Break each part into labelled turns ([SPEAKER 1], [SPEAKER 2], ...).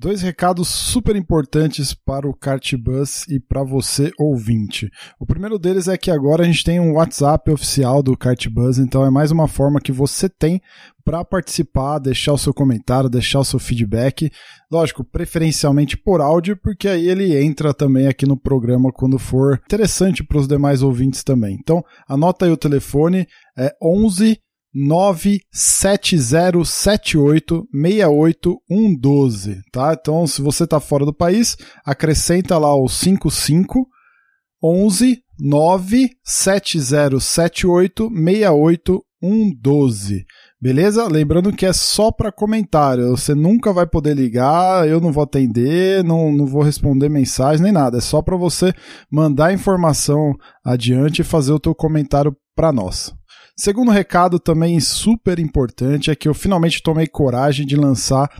[SPEAKER 1] Dois recados super importantes para o Cartbus e para você ouvinte. O primeiro deles é que agora a gente tem um WhatsApp oficial do Cartbus, então é mais uma forma que você tem para participar, deixar o seu comentário, deixar o seu feedback. Lógico, preferencialmente por áudio, porque aí ele entra também aqui no programa quando for interessante para os demais ouvintes também. Então, anota aí o telefone, é 11 970786812, tá? Então, se você está fora do país, acrescenta lá o 55 11 970786812. Beleza? Lembrando que é só para comentário. Você nunca vai poder ligar, eu não vou atender, não, não vou responder mensagem nem nada. É só para você mandar informação adiante e fazer o teu comentário para nós. Segundo recado também super importante é que eu finalmente tomei coragem de lançar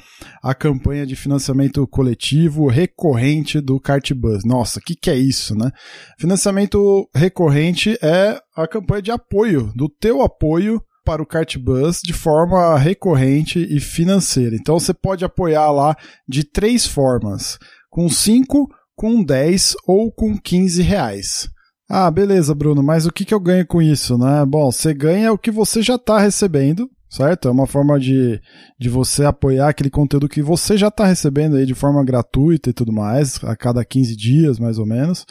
[SPEAKER 1] a campanha de financiamento coletivo recorrente do Cartbus. Nossa, o que, que é isso, né? Financiamento recorrente é a campanha de apoio, do teu apoio para o Cartbus de forma recorrente e financeira. Então você pode apoiar lá de três formas: com 5, com 10 ou com 15 reais. Ah, beleza, Bruno, mas o que, que eu ganho com isso, né? Bom, você ganha o que você já está recebendo, certo? É uma forma de, de você apoiar aquele conteúdo que você já está recebendo aí de forma gratuita e tudo mais, a cada 15 dias, mais ou menos.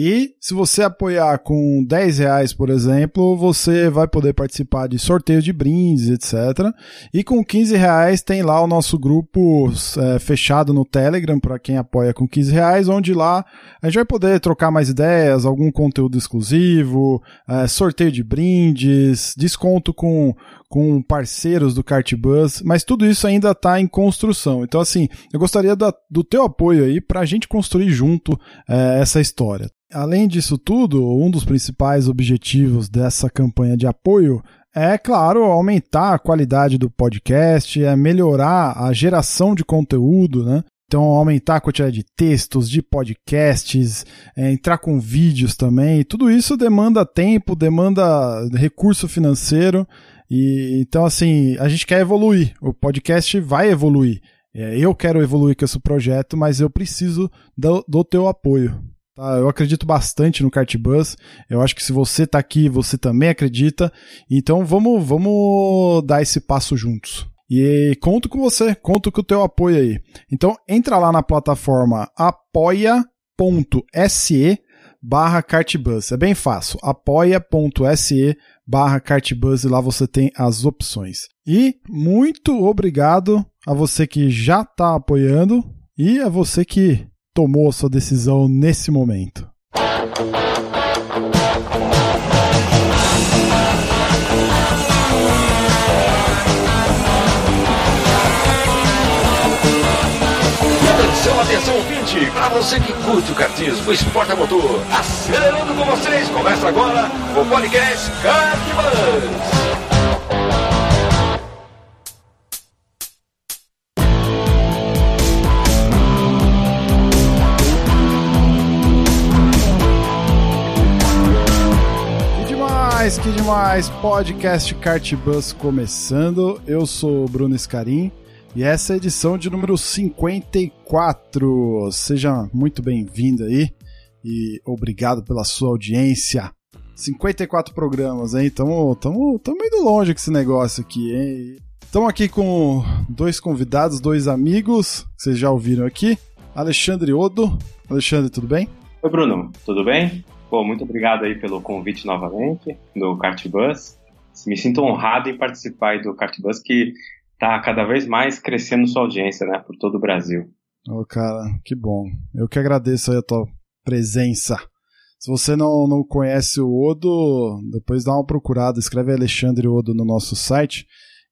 [SPEAKER 1] E se você apoiar com 10 reais, por exemplo, você vai poder participar de sorteios de brindes, etc. E com 15 reais tem lá o nosso grupo é, fechado no Telegram para quem apoia com 15 reais, onde lá a gente vai poder trocar mais ideias, algum conteúdo exclusivo, é, sorteio de brindes, desconto com, com parceiros do Cartbus, mas tudo isso ainda está em construção. Então, assim, eu gostaria da, do teu apoio aí para a gente construir junto é, essa história. Além disso tudo, um dos principais objetivos dessa campanha de apoio é, claro, aumentar a qualidade do podcast, é melhorar a geração de conteúdo, né? Então, aumentar a quantidade de textos, de podcasts, é, entrar com vídeos também. Tudo isso demanda tempo, demanda recurso financeiro. E então, assim, a gente quer evoluir. O podcast vai evoluir. É, eu quero evoluir com esse projeto, mas eu preciso do, do teu apoio. Tá? Eu acredito bastante no Cartbus. Eu acho que se você está aqui, você também acredita. Então vamos, vamos dar esse passo juntos. E conto com você, conto com o teu apoio aí. Então entra lá na plataforma apoia.se barra Cartbus. É bem fácil. apoia.se barra Cartbus e lá você tem as opções. E muito obrigado a você que já está apoiando e a você que tomou a sua decisão nesse momento?
[SPEAKER 2] Atenção, atenção, ouvinte! Para você que curte o cartismo, o esporte a motor, acelerando com vocês, começa agora o podcast Cartbus.
[SPEAKER 1] demais, que demais! Podcast Cartbus começando. Eu sou o Bruno Escarim e essa é a edição de número 54. Seja muito bem-vindo aí e obrigado pela sua audiência. 54 programas, hein? Tamo, tamo, tamo indo longe com esse negócio aqui, hein? Estamos aqui com dois convidados, dois amigos, que vocês já ouviram aqui. Alexandre Odo. Alexandre, tudo bem?
[SPEAKER 3] Oi, Bruno, tudo bem? Pô, muito obrigado aí pelo convite novamente do Cartbus. Me sinto honrado em participar do Cartbus, que está cada vez mais crescendo sua audiência, né, por todo o Brasil.
[SPEAKER 1] Ô, oh, cara, que bom. Eu que agradeço aí a tua presença. Se você não, não conhece o Odo, depois dá uma procurada, escreve Alexandre Odo no nosso site,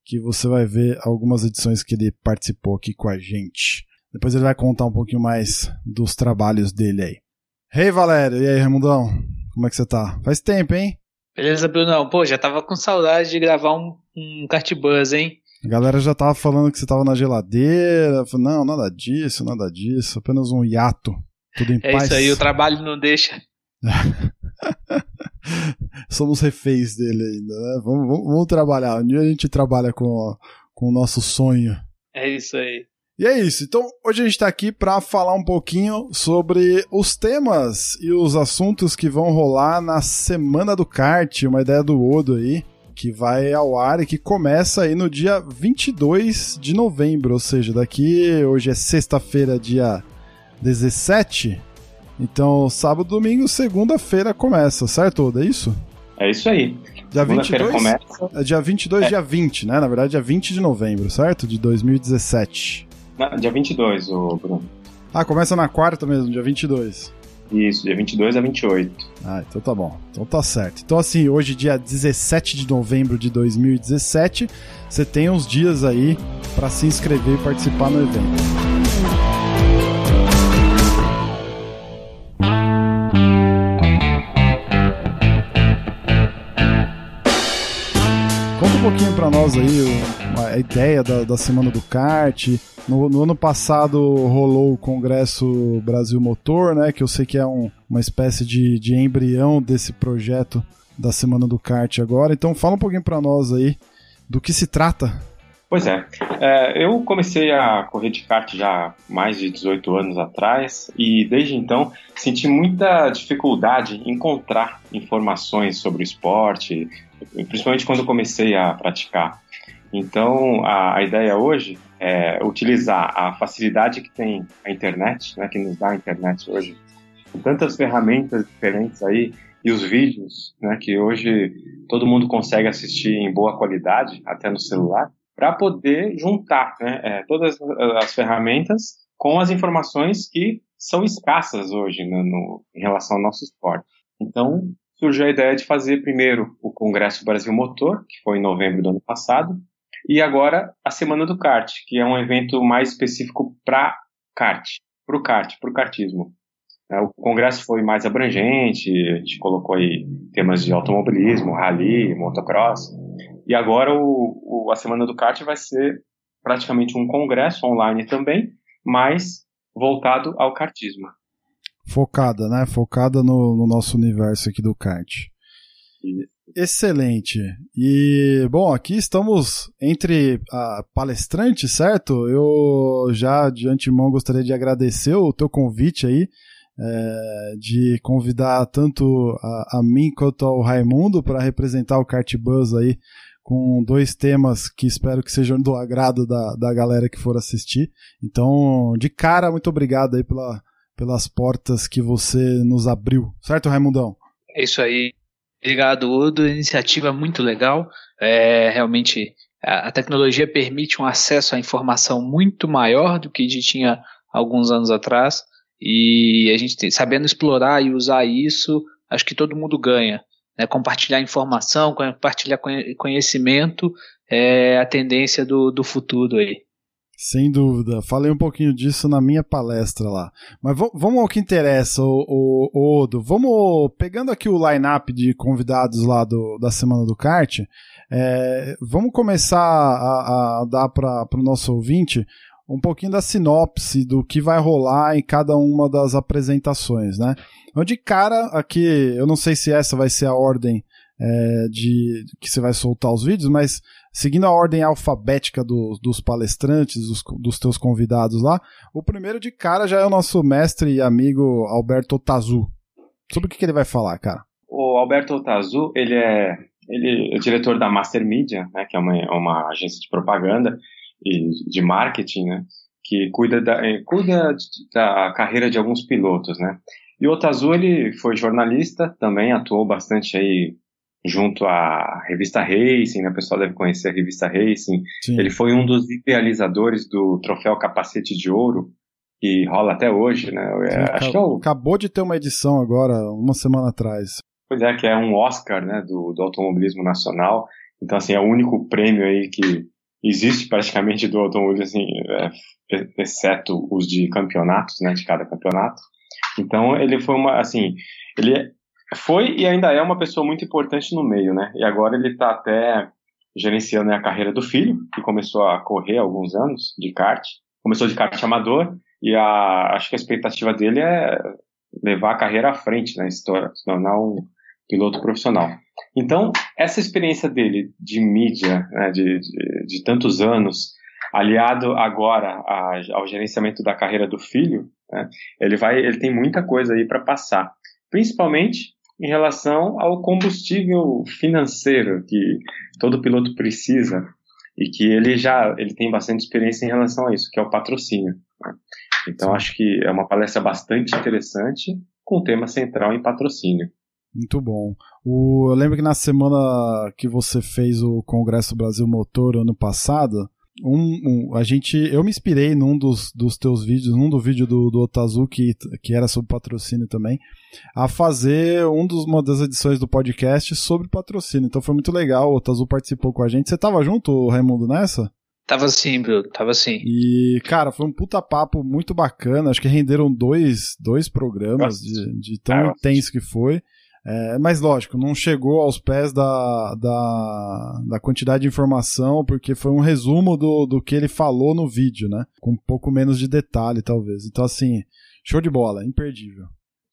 [SPEAKER 1] que você vai ver algumas edições que ele participou aqui com a gente. Depois ele vai contar um pouquinho mais dos trabalhos dele aí. Hey, Valério. E aí, Ramundão? Como é que você tá? Faz tempo, hein?
[SPEAKER 4] Beleza, Brunão. Pô, já tava com saudade de gravar um, um Cartbuzz, hein?
[SPEAKER 1] A galera já tava falando que você tava na geladeira. Não, nada disso, nada disso. Apenas um hiato. Tudo em
[SPEAKER 4] é
[SPEAKER 1] paz.
[SPEAKER 4] É isso aí, o trabalho não deixa.
[SPEAKER 1] Somos reféns dele ainda, né? Vamos, vamos, vamos, trabalhar. Um dia a gente trabalha com, com o nosso sonho.
[SPEAKER 4] É isso aí.
[SPEAKER 1] E é isso. Então, hoje a gente está aqui para falar um pouquinho sobre os temas e os assuntos que vão rolar na Semana do Kart, uma ideia do Odo aí, que vai ao ar e que começa aí no dia 22 de novembro, ou seja, daqui hoje é sexta-feira, dia 17. Então, sábado, domingo, segunda-feira começa, certo, Odo? É isso?
[SPEAKER 3] É isso aí.
[SPEAKER 1] Dia 22, começa. É dia 22, é. dia 20, né? Na verdade, dia 20 de novembro, certo? De 2017.
[SPEAKER 3] Na, dia 22, o Bruno.
[SPEAKER 1] Ah, começa na quarta mesmo, dia 22.
[SPEAKER 3] Isso, dia 22 a 28.
[SPEAKER 1] Ah, então tá bom. Então tá certo. Então, assim, hoje, dia 17 de novembro de 2017, você tem uns dias aí para se inscrever e participar no evento. Pouquinho para nós aí a ideia da, da Semana do Kart, no, no, ano passado rolou o Congresso Brasil Motor, né? Que eu sei que é um, uma espécie de, de embrião desse projeto da Semana do Kart agora. Então fala um pouquinho para nós aí do que se trata.
[SPEAKER 3] Pois é. é, eu comecei a correr de kart já mais de 18 anos atrás e desde então senti muita dificuldade em encontrar informações sobre o esporte, principalmente quando comecei a praticar. Então, a, a ideia hoje é utilizar a facilidade que tem a internet, né, que nos dá a internet hoje, com tantas ferramentas diferentes aí, e os vídeos, né, que hoje todo mundo consegue assistir em boa qualidade, até no celular, para poder juntar né, é, todas as ferramentas com as informações que são escassas hoje no, no, em relação ao nosso esporte. Então, surgiu a ideia de fazer primeiro o Congresso Brasil Motor, que foi em novembro do ano passado, e agora a Semana do Kart, que é um evento mais específico para kart, para o kart, para o kartismo. É, o congresso foi mais abrangente, a gente colocou aí temas de automobilismo, rally, motocross. E agora o, o, a Semana do Kart vai ser praticamente um congresso online também, mas voltado ao kartismo.
[SPEAKER 1] Focada, né? Focada no, no nosso universo aqui do kart. Isso. Excelente. E, bom, aqui estamos entre uh, palestrantes, certo? Eu já de antemão gostaria de agradecer o teu convite aí, é, de convidar tanto a, a, mim quanto ao Raimundo para representar o Kart Buzz aí com dois temas que espero que sejam do agrado da, da galera que for assistir. Então, de cara, muito obrigado aí pela, pelas portas que você nos abriu, certo, Raimundão?
[SPEAKER 4] É isso aí. Obrigado, Udo. Iniciativa muito legal. É, realmente, a, tecnologia permite um acesso à informação muito maior do que a gente tinha alguns anos atrás. E a gente sabendo explorar e usar isso, acho que todo mundo ganha. Né? Compartilhar informação, compartilhar conhecimento é a tendência do, do futuro aí.
[SPEAKER 1] Sem dúvida. Falei um pouquinho disso na minha palestra lá. Mas vamos ao que interessa, o, o, Odo. Vamos, pegando aqui o line-up de convidados lá do, da Semana do Kart, é, vamos começar a, a dar para o nosso ouvinte um pouquinho da sinopse do que vai rolar em cada uma das apresentações, né? Então, de cara, aqui, eu não sei se essa vai ser a ordem é, de que você vai soltar os vídeos, mas seguindo a ordem alfabética do, dos palestrantes, dos, dos, teus convidados lá, o primeiro de cara já é o nosso mestre e amigo Alberto Otazu. Sobre o que, que ele vai falar, cara?
[SPEAKER 3] O Alberto Otazu, ele é, ele é diretor da Master Media, né, que é uma, uma agência de propaganda e de marketing, né, que cuida da, eh, cuida da carreira de alguns pilotos, né. E o Otazu, ele foi jornalista, também atuou bastante aí junto à revista Racing, né? o pessoal deve conhecer a revista Racing. Sim. Ele foi um dos idealizadores do troféu Capacete de Ouro, que rola até hoje, né?
[SPEAKER 1] Sim, Acho que é o... Acabou de ter uma edição agora, uma semana atrás.
[SPEAKER 3] Pois é, que é um Oscar, né, do, do automobilismo nacional. Então, assim, é o único prêmio aí que existe praticamente do automobilismo, assim, é, exceto os de campeonatos, né, de cada campeonato. Então, ele foi uma, assim, ele foi e ainda é uma pessoa muito importante no meio, né? E agora ele está até gerenciando a carreira do filho, que começou a correr há alguns anos de kart. Começou de kart amador e a, acho que a expectativa dele é levar a carreira à frente, né? Se tornar um piloto profissional. Então, essa experiência dele de mídia, né, de, de, de tantos anos, aliado agora a, ao gerenciamento da carreira do filho, né, ele vai, ele tem muita coisa aí para passar, principalmente em relação ao combustível financeiro que todo piloto precisa e que ele já ele tem bastante experiência em relação a isso, que é o patrocínio. Né? Então acho que é uma palestra bastante interessante com o tema central em patrocínio.
[SPEAKER 1] Muito bom. O, eu lembro que na semana que você fez o Congresso Brasil Motor ano passado, um, um, a gente, eu me inspirei num dos, dos teus vídeos, num do vídeo do, do Otazu, que, que era sobre patrocínio também, a fazer um dos, uma das edições do podcast sobre patrocínio. Então foi muito legal, o Otazu participou com a gente. Você tava junto, Raimundo, nessa?
[SPEAKER 4] Tava sim, Bruno, tava sim.
[SPEAKER 1] E, cara, foi um puta papo muito bacana. Acho que renderam dois, dois programas de, de tão intenso que foi. É, mas lógico, não chegou aos pés da, da, da, quantidade de informação, porque foi um resumo do, do que ele falou no vídeo, né? Com um pouco menos de detalhe, talvez. Então, assim, show de bola, imperdível.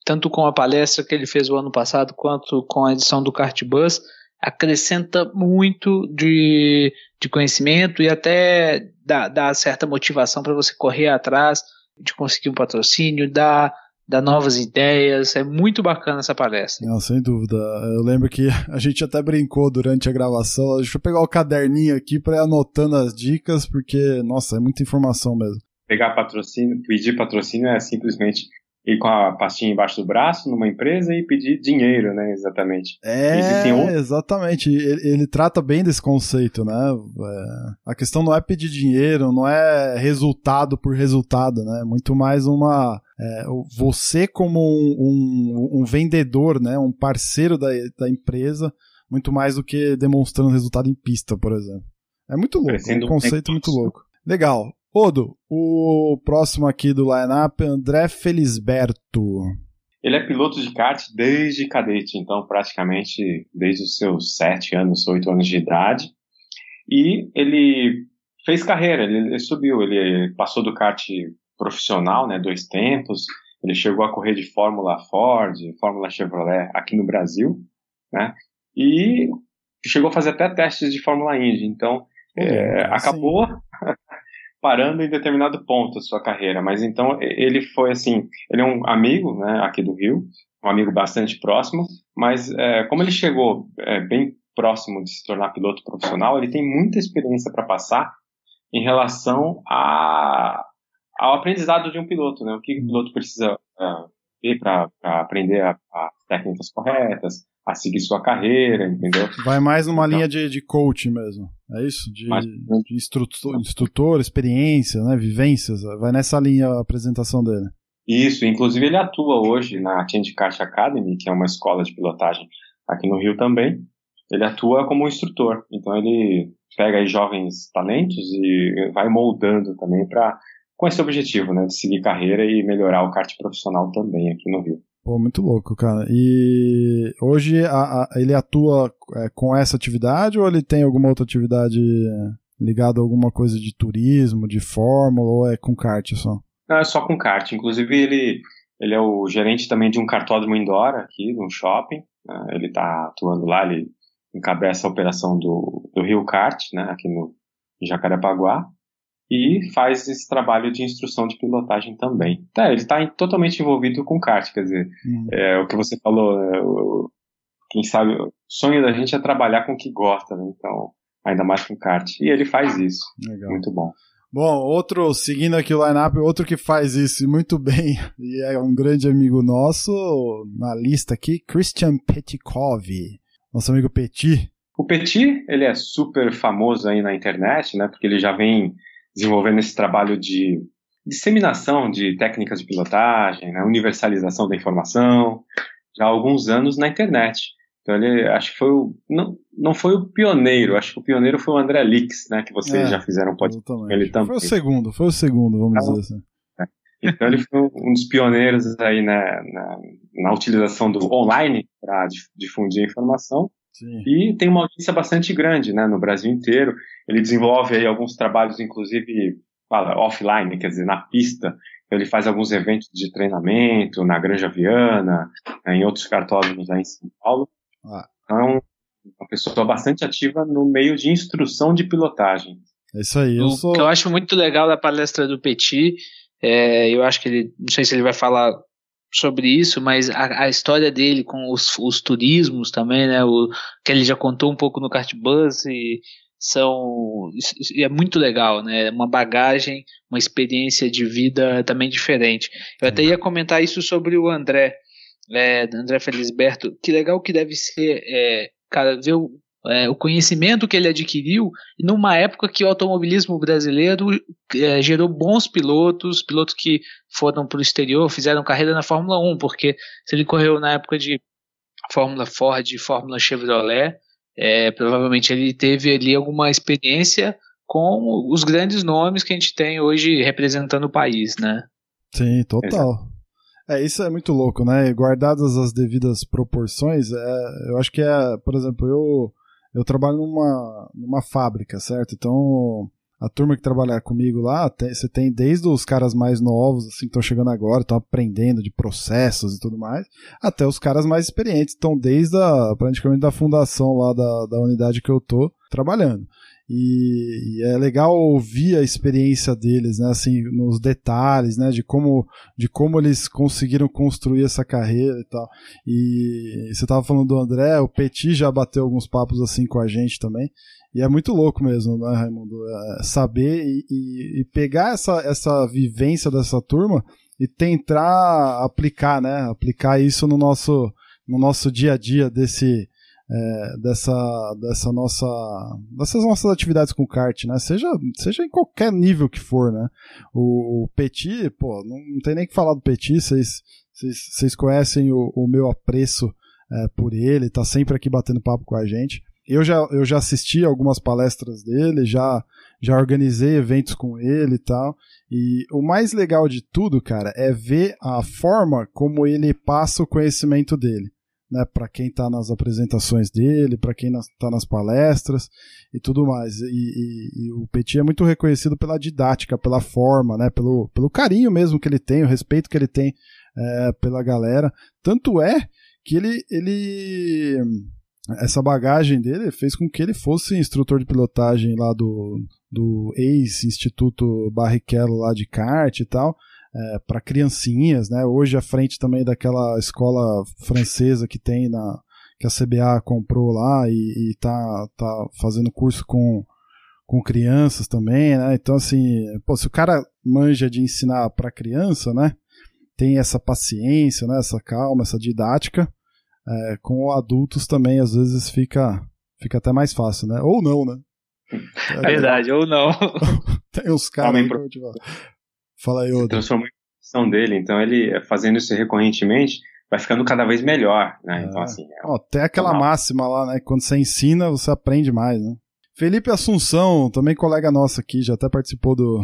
[SPEAKER 4] Tanto com a palestra que ele fez o ano passado, quanto com a edição do Cartbus, acrescenta muito de, de conhecimento e até dá, dá certa motivação para você correr atrás de conseguir um patrocínio, dá dá novas ideias. É muito bacana essa palestra.
[SPEAKER 1] Não, sem dúvida. Eu lembro que a gente até brincou durante a gravação. Deixa eu pegar o caderninho aqui para ir anotando as dicas, porque, nossa, é muita informação mesmo.
[SPEAKER 3] Pegar patrocínio, pedir patrocínio é simplesmente ir com a pastinha embaixo do braço numa empresa e pedir dinheiro, né? Exatamente.
[SPEAKER 1] É, exatamente. Ele, ele, trata bem desse conceito, né? É, a questão não é pedir dinheiro, não é resultado por resultado, né? Muito mais uma é, você como um, um, um, vendedor, né? Um parceiro da, da empresa, muito mais do que demonstrando resultado em pista, por exemplo. É muito louco, é um conceito muito louco. Legal. Odo, o próximo aqui do lineup é André Felisberto.
[SPEAKER 3] Ele é piloto de kart desde cadete, então praticamente desde os seus sete anos, oito anos de idade. E ele fez carreira, ele, subiu, ele passou do kart profissional, né, dois tempos. Ele chegou a correr de Fórmula Ford, Fórmula Chevrolet aqui no Brasil, né? E chegou a fazer até testes de Fórmula Indy. Então, é, acabou parando em determinado ponto a sua carreira. Mas então ele foi assim, ele é um amigo, né, aqui do Rio, um amigo bastante próximo, mas é, como ele chegou é, bem próximo de se tornar piloto profissional, ele tem muita experiência para passar em relação a, ao aprendizado de um piloto, né? O que o piloto precisa é, ter para aprender as técnicas corretas, a seguir sua carreira, entendeu?
[SPEAKER 1] Vai mais numa então, linha de, de coach mesmo, é isso? De, de instrutor, instrutor, experiência, né, vivências, vai nessa linha a apresentação dele.
[SPEAKER 3] Isso, inclusive ele atua hoje na Change Kart Academy, que é uma escola de pilotagem aqui no Rio também. Ele atua como instrutor, então ele pega aí jovens talentos e vai moldando também para com esse objetivo, né, de seguir carreira e melhorar o kart profissional também aqui no Rio.
[SPEAKER 1] Pô, muito louco, cara. E hoje a, a, ele atua é, com essa atividade ou ele tem alguma outra atividade ligada a alguma coisa de turismo, de fórmula, ou é com kart só?
[SPEAKER 3] Não, é só com kart. Inclusive, ele, ele é o gerente também de um cartódromo indoor aqui, no shopping. Né? Ele está atuando lá, ele encabeça a operação do, do Rio Kart, né, aqui no Jacarepaguá e faz esse trabalho de instrução de pilotagem também. Tá, ele está totalmente envolvido com kart, quer dizer, hum. é, o que você falou, é, o, quem sabe, o sonho da gente é trabalhar com o que gosta, né? então, ainda mais com kart. E ele faz isso. Legal. Muito bom.
[SPEAKER 1] Bom, outro, seguindo aqui o lineup, outro que faz isso muito bem, e é um grande amigo nosso, na lista aqui, Christian Petkov, nosso amigo Petit.
[SPEAKER 3] O Petit, ele é super famoso aí na internet, né, porque ele já vem desenvolvendo esse trabalho de disseminação de técnicas de pilotagem, né, universalização da informação, já há alguns anos na internet. Então ele acho que foi o, não, não foi o pioneiro, acho que o pioneiro foi o André Lix, né, que vocês é, já fizeram pode
[SPEAKER 1] ele também. Foi o segundo, foi o segundo, vamos então, dizer assim.
[SPEAKER 3] É. Então ele foi um dos pioneiros aí né, na, na utilização do online para difundir informação. Sim. E tem uma audiência bastante grande, né, no Brasil inteiro. Ele desenvolve aí alguns trabalhos, inclusive, fala, offline, quer dizer, na pista. Ele faz alguns eventos de treinamento na Granja Viana, né, em outros cartódromos aí em São Paulo. Ah. Então, é uma pessoa bastante ativa no meio de instrução de pilotagem.
[SPEAKER 1] É isso aí. Eu
[SPEAKER 4] o
[SPEAKER 1] sou...
[SPEAKER 4] que eu acho muito legal da palestra do Petit, é, eu acho que ele, não sei se ele vai falar sobre isso, mas a, a história dele com os, os, turismos também, né? O, que ele já contou um pouco no Kart Bus e são é muito legal, né? Uma bagagem, uma experiência de vida também diferente. Eu até ia comentar isso sobre o André, é, André Felisberto. Que legal que deve ser, é, cara, ver o, é, o conhecimento que ele adquiriu numa época que o automobilismo brasileiro é, gerou bons pilotos, pilotos que foram para o exterior, fizeram carreira na Fórmula 1, porque se ele correu na época de Fórmula Ford Fórmula Chevrolet, é, provavelmente ele teve ali alguma experiência com os grandes nomes que a gente tem hoje representando o país, né?
[SPEAKER 1] Sim, total. É, isso é muito louco, né? Guardadas as devidas proporções, é, eu acho que é, por exemplo, eu eu trabalho numa, numa fábrica, certo? Então, a turma que trabalha comigo lá, tem, você tem desde os caras mais novos, assim, que estão chegando agora, estão aprendendo de processos e tudo mais, até os caras mais experientes, estão desde a, praticamente da fundação lá da, da unidade que eu tô trabalhando. E, e, é legal ouvir a experiência deles, né, assim, nos detalhes, né, de como, de como eles conseguiram construir essa carreira e tal. E você estava falando do André, o Petit já bateu alguns papos assim com a gente também. E é muito louco mesmo, né, Raimundo? É saber e, e, e, pegar essa, essa vivência dessa turma e tentar aplicar, né? Aplicar isso no nosso, no nosso dia a dia desse, é, dessa, dessa nossa, dessas nossas atividades com kart, né? Seja, seja em qualquer nível que for, né? O, o Petit, pô, não, não tem nem que falar do Petit, vocês, conhecem o, o meu apreço é, por ele, tá sempre aqui batendo papo com a gente. Eu já, eu já assisti algumas palestras dele, já, já organizei eventos com ele e tal. E o mais legal de tudo, cara, é ver a forma como ele passa o conhecimento dele né, para quem está nas apresentações dele, para quem está nas palestras e tudo mais. E, e, e, o Petit é muito reconhecido pela didática, pela forma, né, pelo, pelo carinho mesmo que ele tem, o respeito que ele tem é, pela galera. Tanto é que ele, ele essa bagagem dele fez com que ele fosse instrutor de pilotagem lá do, do ex-instituto Barrichello lá de kart e tal é, para criancinhas, né? Hoje à frente também daquela escola francesa que tem na que a CBA comprou lá e, e tá, tá fazendo curso com, com crianças também, né? Então assim, pô, se o cara manja de ensinar para criança, né? Tem essa paciência, né? Essa calma, essa didática. É, com adultos também às vezes fica fica até mais fácil, né? Ou não, né?
[SPEAKER 4] É verdade, ou não.
[SPEAKER 1] Tem uns caras. Fala aí, Oda.
[SPEAKER 3] Transformou em profissão dele, então ele fazendo isso recorrentemente vai ficando cada vez melhor, né?
[SPEAKER 1] É.
[SPEAKER 3] Então assim. É
[SPEAKER 1] Ó, tem aquela normal. máxima lá, né? Quando você ensina, você aprende mais, né? Felipe Assunção, também colega nosso aqui, já até participou do,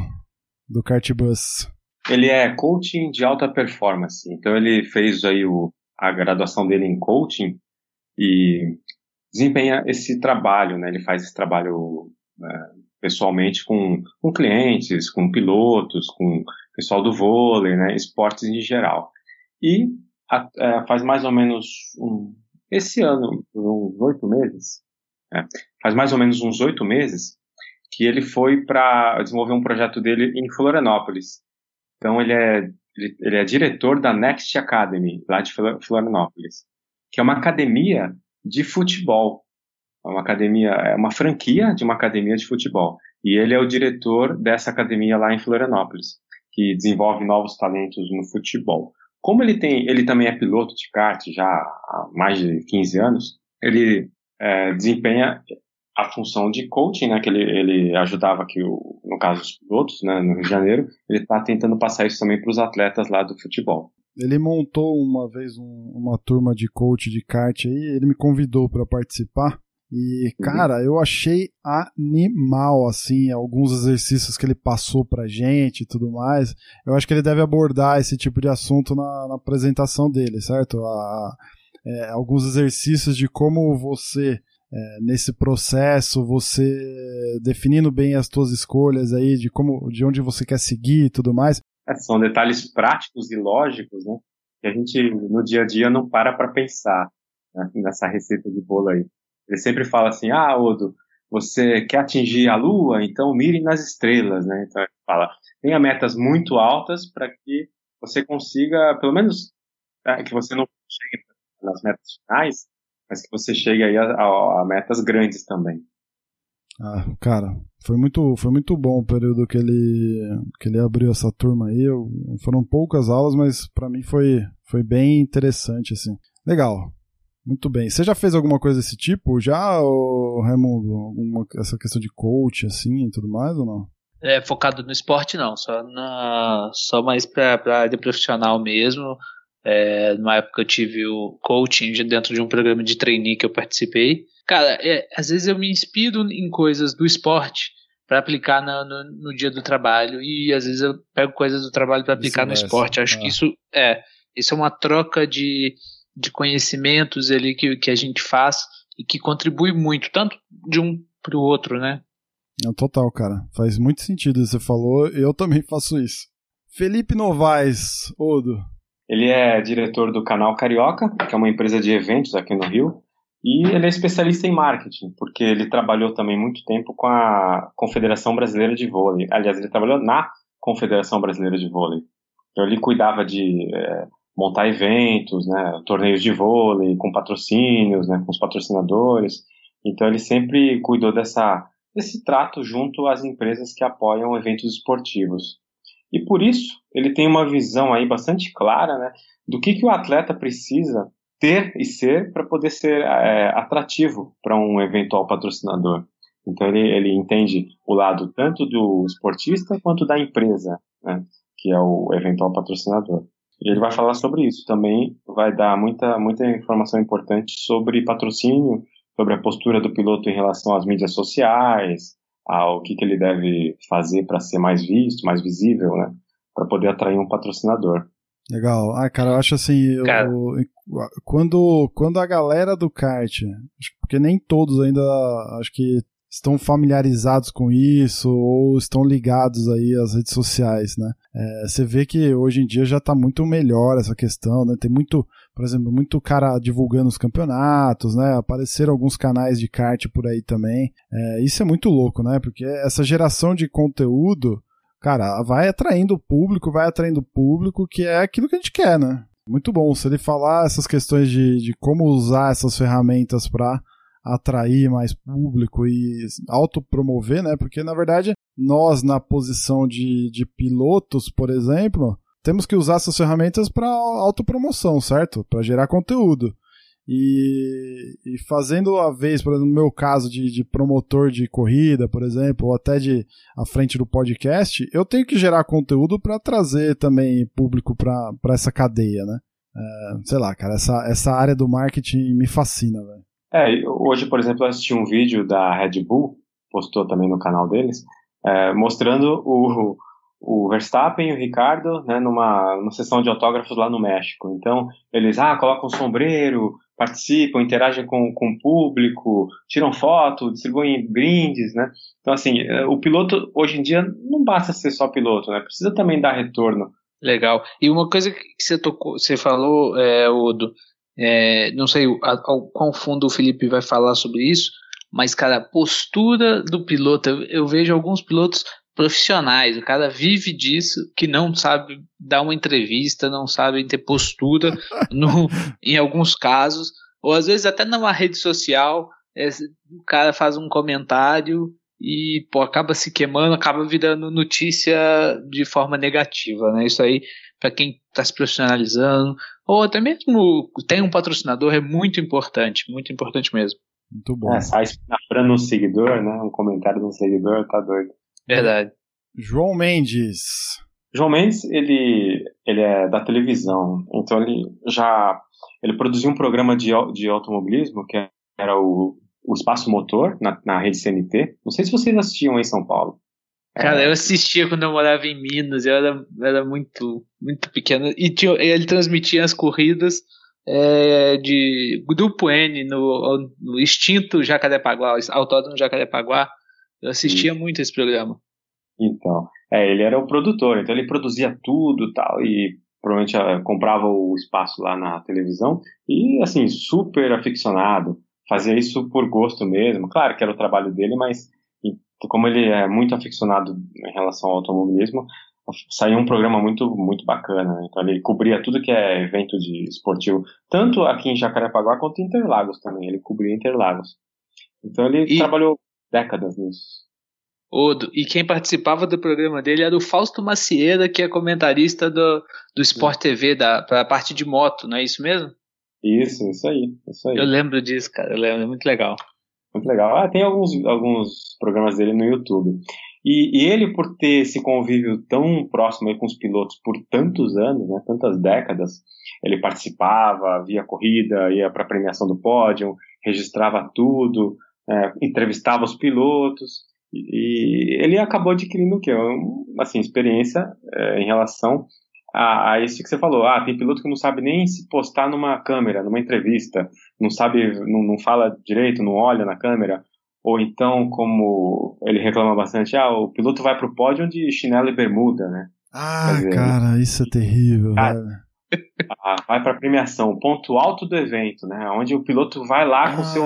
[SPEAKER 1] do Cartbus.
[SPEAKER 3] Ele é coaching de alta performance, então ele fez aí o, a graduação dele em coaching e desempenha esse trabalho, né? Ele faz esse trabalho né, pessoalmente com, com clientes, com pilotos, com pessoal do vôlei, né, esportes em geral. E a, é, faz mais ou menos um, esse ano, uns oito meses, é, faz mais ou menos uns oito meses que ele foi para desenvolver um projeto dele em Florianópolis. Então ele é ele é diretor da Next Academy lá de Florianópolis, que é uma academia de futebol. É uma academia, é uma franquia de uma academia de futebol. E ele é o diretor dessa academia lá em Florianópolis, que desenvolve novos talentos no futebol. Como ele tem, ele também é piloto de kart já há mais de 15 anos, ele é, desempenha a função de coaching, né, que ele, ele ajudava aqui, o, no caso dos pilotos, né, no Rio de Janeiro, ele está tentando passar isso também para os atletas lá do futebol.
[SPEAKER 1] Ele montou uma vez um, uma turma de coach de kart aí, ele me convidou para participar e, uhum. cara, eu achei animal, assim, alguns exercícios que ele passou pra gente e tudo mais. Eu acho que ele deve abordar esse tipo de assunto na, na apresentação dele, certo? A, é, alguns exercícios de como você, é, nesse processo, você definindo bem as suas escolhas aí, de como, de onde você quer seguir e tudo mais.
[SPEAKER 3] É, são detalhes práticos e lógicos, né? Que a gente, no dia a dia, não para pra pensar né, nessa receita de bolo aí. Ele sempre fala assim, ah, Odo, você quer atingir a Lua, então mire nas estrelas, né? Então ele fala, tenha metas muito altas para que você consiga, pelo menos, é, que você não chegue nas metas finais, mas que você chegue aí a, a, a metas grandes também.
[SPEAKER 1] Ah, cara, foi muito, foi muito bom o período que ele, que ele abriu essa turma aí. Eu, foram poucas aulas, mas para mim foi, foi bem interessante, assim. Legal. Muito bem. Você já fez alguma coisa desse tipo? Já, ou, Raimundo? Alguma, essa questão de coach, assim, e tudo mais, ou não?
[SPEAKER 4] É, focado no esporte, não. Só, na, só mais pra, pra área profissional mesmo. É, numa época eu tive o coaching dentro de um programa de trainee que eu participei. Cara, é, às vezes eu me inspiro em coisas do esporte para aplicar no, no, no, dia do trabalho e às vezes eu pego coisas do trabalho para aplicar no esporte. Acho ah. que isso é isso é uma troca de, de conhecimentos ali que, que a gente faz e que contribui muito, tanto de um para o outro, né?
[SPEAKER 1] É total, cara. Faz muito sentido você falou. Eu também faço isso. Felipe Novaes, Odo.
[SPEAKER 3] Ele é diretor do canal Carioca, que é uma empresa de eventos aqui no Rio. E ele é especialista em marketing, porque ele trabalhou também muito tempo com a Confederação Brasileira de Vôlei. Aliás, ele trabalhou na Confederação Brasileira de Vôlei. Então ele cuidava de é, montar eventos, né, torneios de vôlei com patrocínios, né, com os patrocinadores. Então ele sempre cuidou dessa, desse trato junto às empresas que apoiam eventos esportivos. E por isso ele tem uma visão aí bastante clara né, do que, que o atleta precisa ter e ser para poder ser é, atrativo para um eventual patrocinador. Então ele, ele entende o lado tanto do esportista quanto da empresa, né, que é o eventual patrocinador. E ele vai falar sobre isso também, vai dar muita, muita informação importante sobre patrocínio, sobre a postura do piloto em relação às mídias sociais, ao que, que ele deve fazer para ser mais visto, mais visível, né, para poder atrair um patrocinador.
[SPEAKER 1] Legal. Ah, cara, eu acho assim, eu, quando, quando a galera do kart, porque nem todos ainda acho que estão familiarizados com isso ou estão ligados aí às redes sociais, né? É, você vê que hoje em dia já está muito melhor essa questão, né? Tem muito, por exemplo, muito cara divulgando os campeonatos, né? Apareceram alguns canais de kart por aí também. É, isso é muito louco, né? Porque essa geração de conteúdo, cara, vai atraindo o público, vai atraindo o público, que é aquilo que a gente quer, né? Muito bom. Se ele falar essas questões de, de como usar essas ferramentas para atrair mais público e autopromover, né? Porque na verdade nós na posição de, de pilotos, por exemplo, temos que usar essas ferramentas para autopromoção, certo? Para gerar conteúdo. E, e, fazendo a vez, por exemplo, no meu caso de, de, promotor de corrida, por exemplo, ou até de à frente do podcast, eu tenho que gerar conteúdo para trazer também público para essa cadeia, né? É, sei lá, cara, essa, essa área do marketing me fascina, velho.
[SPEAKER 3] É, hoje, por exemplo, eu assisti um vídeo da Red Bull, postou também no canal deles, é, mostrando o, o Verstappen e o Ricardo né, numa, numa sessão de autógrafos lá no México. Então, eles ah, colocam sombreiro, participam, interagem com, com o público, tiram foto, distribuem brindes, né? Então, assim, é, o piloto, hoje em dia, não basta ser só piloto, né? Precisa também dar retorno.
[SPEAKER 4] Legal. E uma coisa que você tocou, você falou, é, Odo, é, não sei ao quão fundo o Felipe vai falar sobre isso, mas, cara, a postura do piloto, eu, eu, vejo alguns pilotos profissionais, o cara vive disso, que não sabe dar uma entrevista, não sabe ter postura no, em alguns casos, ou às vezes até numa rede social, é, o cara faz um comentário e pô, acaba se queimando, acaba virando notícia de forma negativa, né? Isso aí, para quem está se profissionalizando, ou até mesmo tem um patrocinador, é muito importante, muito importante mesmo.
[SPEAKER 1] Muito bom.
[SPEAKER 3] É, sai no seguidor, né? Um comentário de um seguidor, tá doido.
[SPEAKER 4] Verdade.
[SPEAKER 1] João Mendes.
[SPEAKER 3] João Mendes, ele, ele é da televisão, então ele já ele produziu um programa de, de automobilismo que era o, o Espaço Motor na, na rede CNT. Não sei se vocês assistiam em São Paulo.
[SPEAKER 4] Cara, eu assistia quando eu morava em Minas, eu era, era muito, muito pequeno. E tinha, ele transmitia as corridas é, de Grupo N no, no extinto Jacarepaguá, Autódromo Jacarepaguá. Eu assistia Sim. muito esse programa.
[SPEAKER 3] Então, é, ele era o produtor, então ele produzia tudo tal, e provavelmente uh, comprava o espaço lá na televisão, e assim, super aficionado, fazia isso por gosto mesmo. Claro que era o trabalho dele, mas como ele é muito aficionado em relação ao automobilismo, saiu um programa muito muito bacana. Né? Então ele cobria tudo que é evento de esportivo, tanto aqui em Jacarepaguá quanto em Interlagos também. Ele cobria Interlagos. Então ele e... trabalhou décadas nisso.
[SPEAKER 4] Odo. E quem participava do programa dele era o Fausto Macieira, que é comentarista do, do Sport TV, da pra parte de moto, não é isso mesmo?
[SPEAKER 3] Isso, isso aí, isso aí.
[SPEAKER 4] Eu lembro disso, cara, eu lembro, é muito legal.
[SPEAKER 3] Muito legal. Ah, tem alguns, alguns programas dele no YouTube. E, e, ele, por ter esse convívio tão próximo com os pilotos por tantos anos, né, tantas décadas, ele participava, via corrida, ia para a premiação do pódio, registrava tudo, é, entrevistava os pilotos, e, e ele acabou adquirindo o quê? Assim, experiência é, em relação a, a, isso que você falou. Ah, tem piloto que não sabe nem se postar numa câmera, numa entrevista, não sabe, não, não fala direito, não olha na câmera. Ou então, como ele reclama bastante, ah, o piloto vai pro pódio de chinelo e bermuda, né?
[SPEAKER 1] Ah, dizer, cara, isso é terrível, ah,
[SPEAKER 3] ah, vai pra premiação, ponto alto do evento, né? Onde o piloto vai lá com o seu.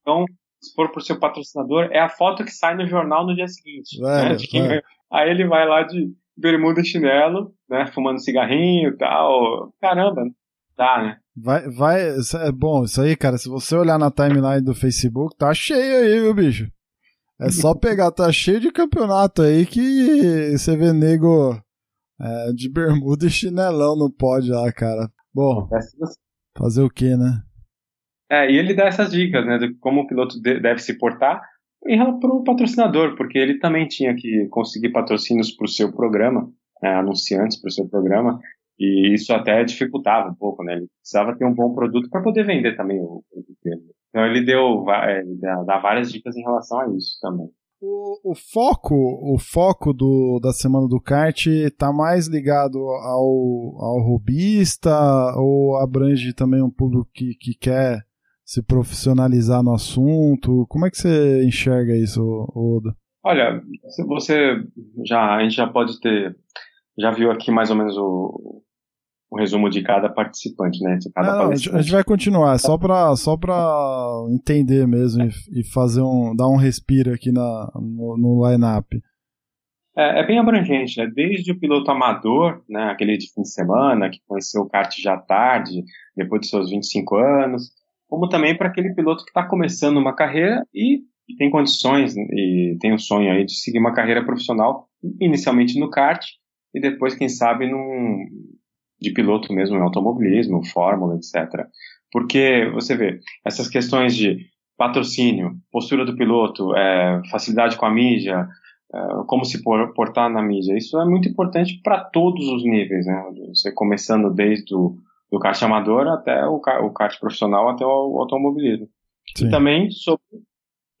[SPEAKER 3] Então, se for pro seu patrocinador, é a foto que sai no jornal no dia seguinte. Né? De quem Aí ele vai lá de bermuda e chinelo, né? Fumando cigarrinho e tal. Caramba, tá, né?
[SPEAKER 1] Vai, vai, é bom, isso aí, cara, se você olhar na timeline do Facebook, tá cheio aí, viu, bicho? É só pegar, tá cheio de campeonato aí que você vê nego é, de bermuda e chinelão no pódio lá, cara. Bom, fazer o que, né?
[SPEAKER 3] É, e ele dá essas dicas, né, de como o piloto deve se portar para o patrocinador, porque ele também tinha que conseguir patrocínios para o seu programa, é, anunciantes para o seu programa, e isso até dificultava um pouco, né? Ele precisava ter um bom produto para poder vender também o produto dele. Então ele deu, é, dá várias dicas em relação a isso também.
[SPEAKER 1] O, o, foco, o foco do, da semana do kart está mais ligado ao, ao robista ou abrange também um público que, que quer se profissionalizar no assunto? Como é que você enxerga isso, Oda?
[SPEAKER 3] Olha, você já a gente já pode ter já viu aqui mais ou menos o, o resumo de cada participante, né? De cada
[SPEAKER 1] não, a gente vai continuar, só para só pra entender mesmo e, e, fazer um dar um respiro aqui na, no, no line-up.
[SPEAKER 3] É, é, bem abrangente, né? Desde o piloto amador, né? Aquele de fim de semana, que conheceu o kart já tarde, depois de seus 25 anos, como também para aquele piloto que está começando uma carreira e, e tem condições e tem o sonho aí de seguir uma carreira profissional, inicialmente no kart e depois, quem sabe, num, de piloto mesmo em automobilismo, fórmula, etc. Porque você vê, essas questões de patrocínio, postura do piloto, é, facilidade com a mídia, é, como se portar na mídia, isso é muito importante para todos os níveis, né? Você começando desde o do kart amador até o, o kart profissional, até o, automobilismo. Sim. E também sobre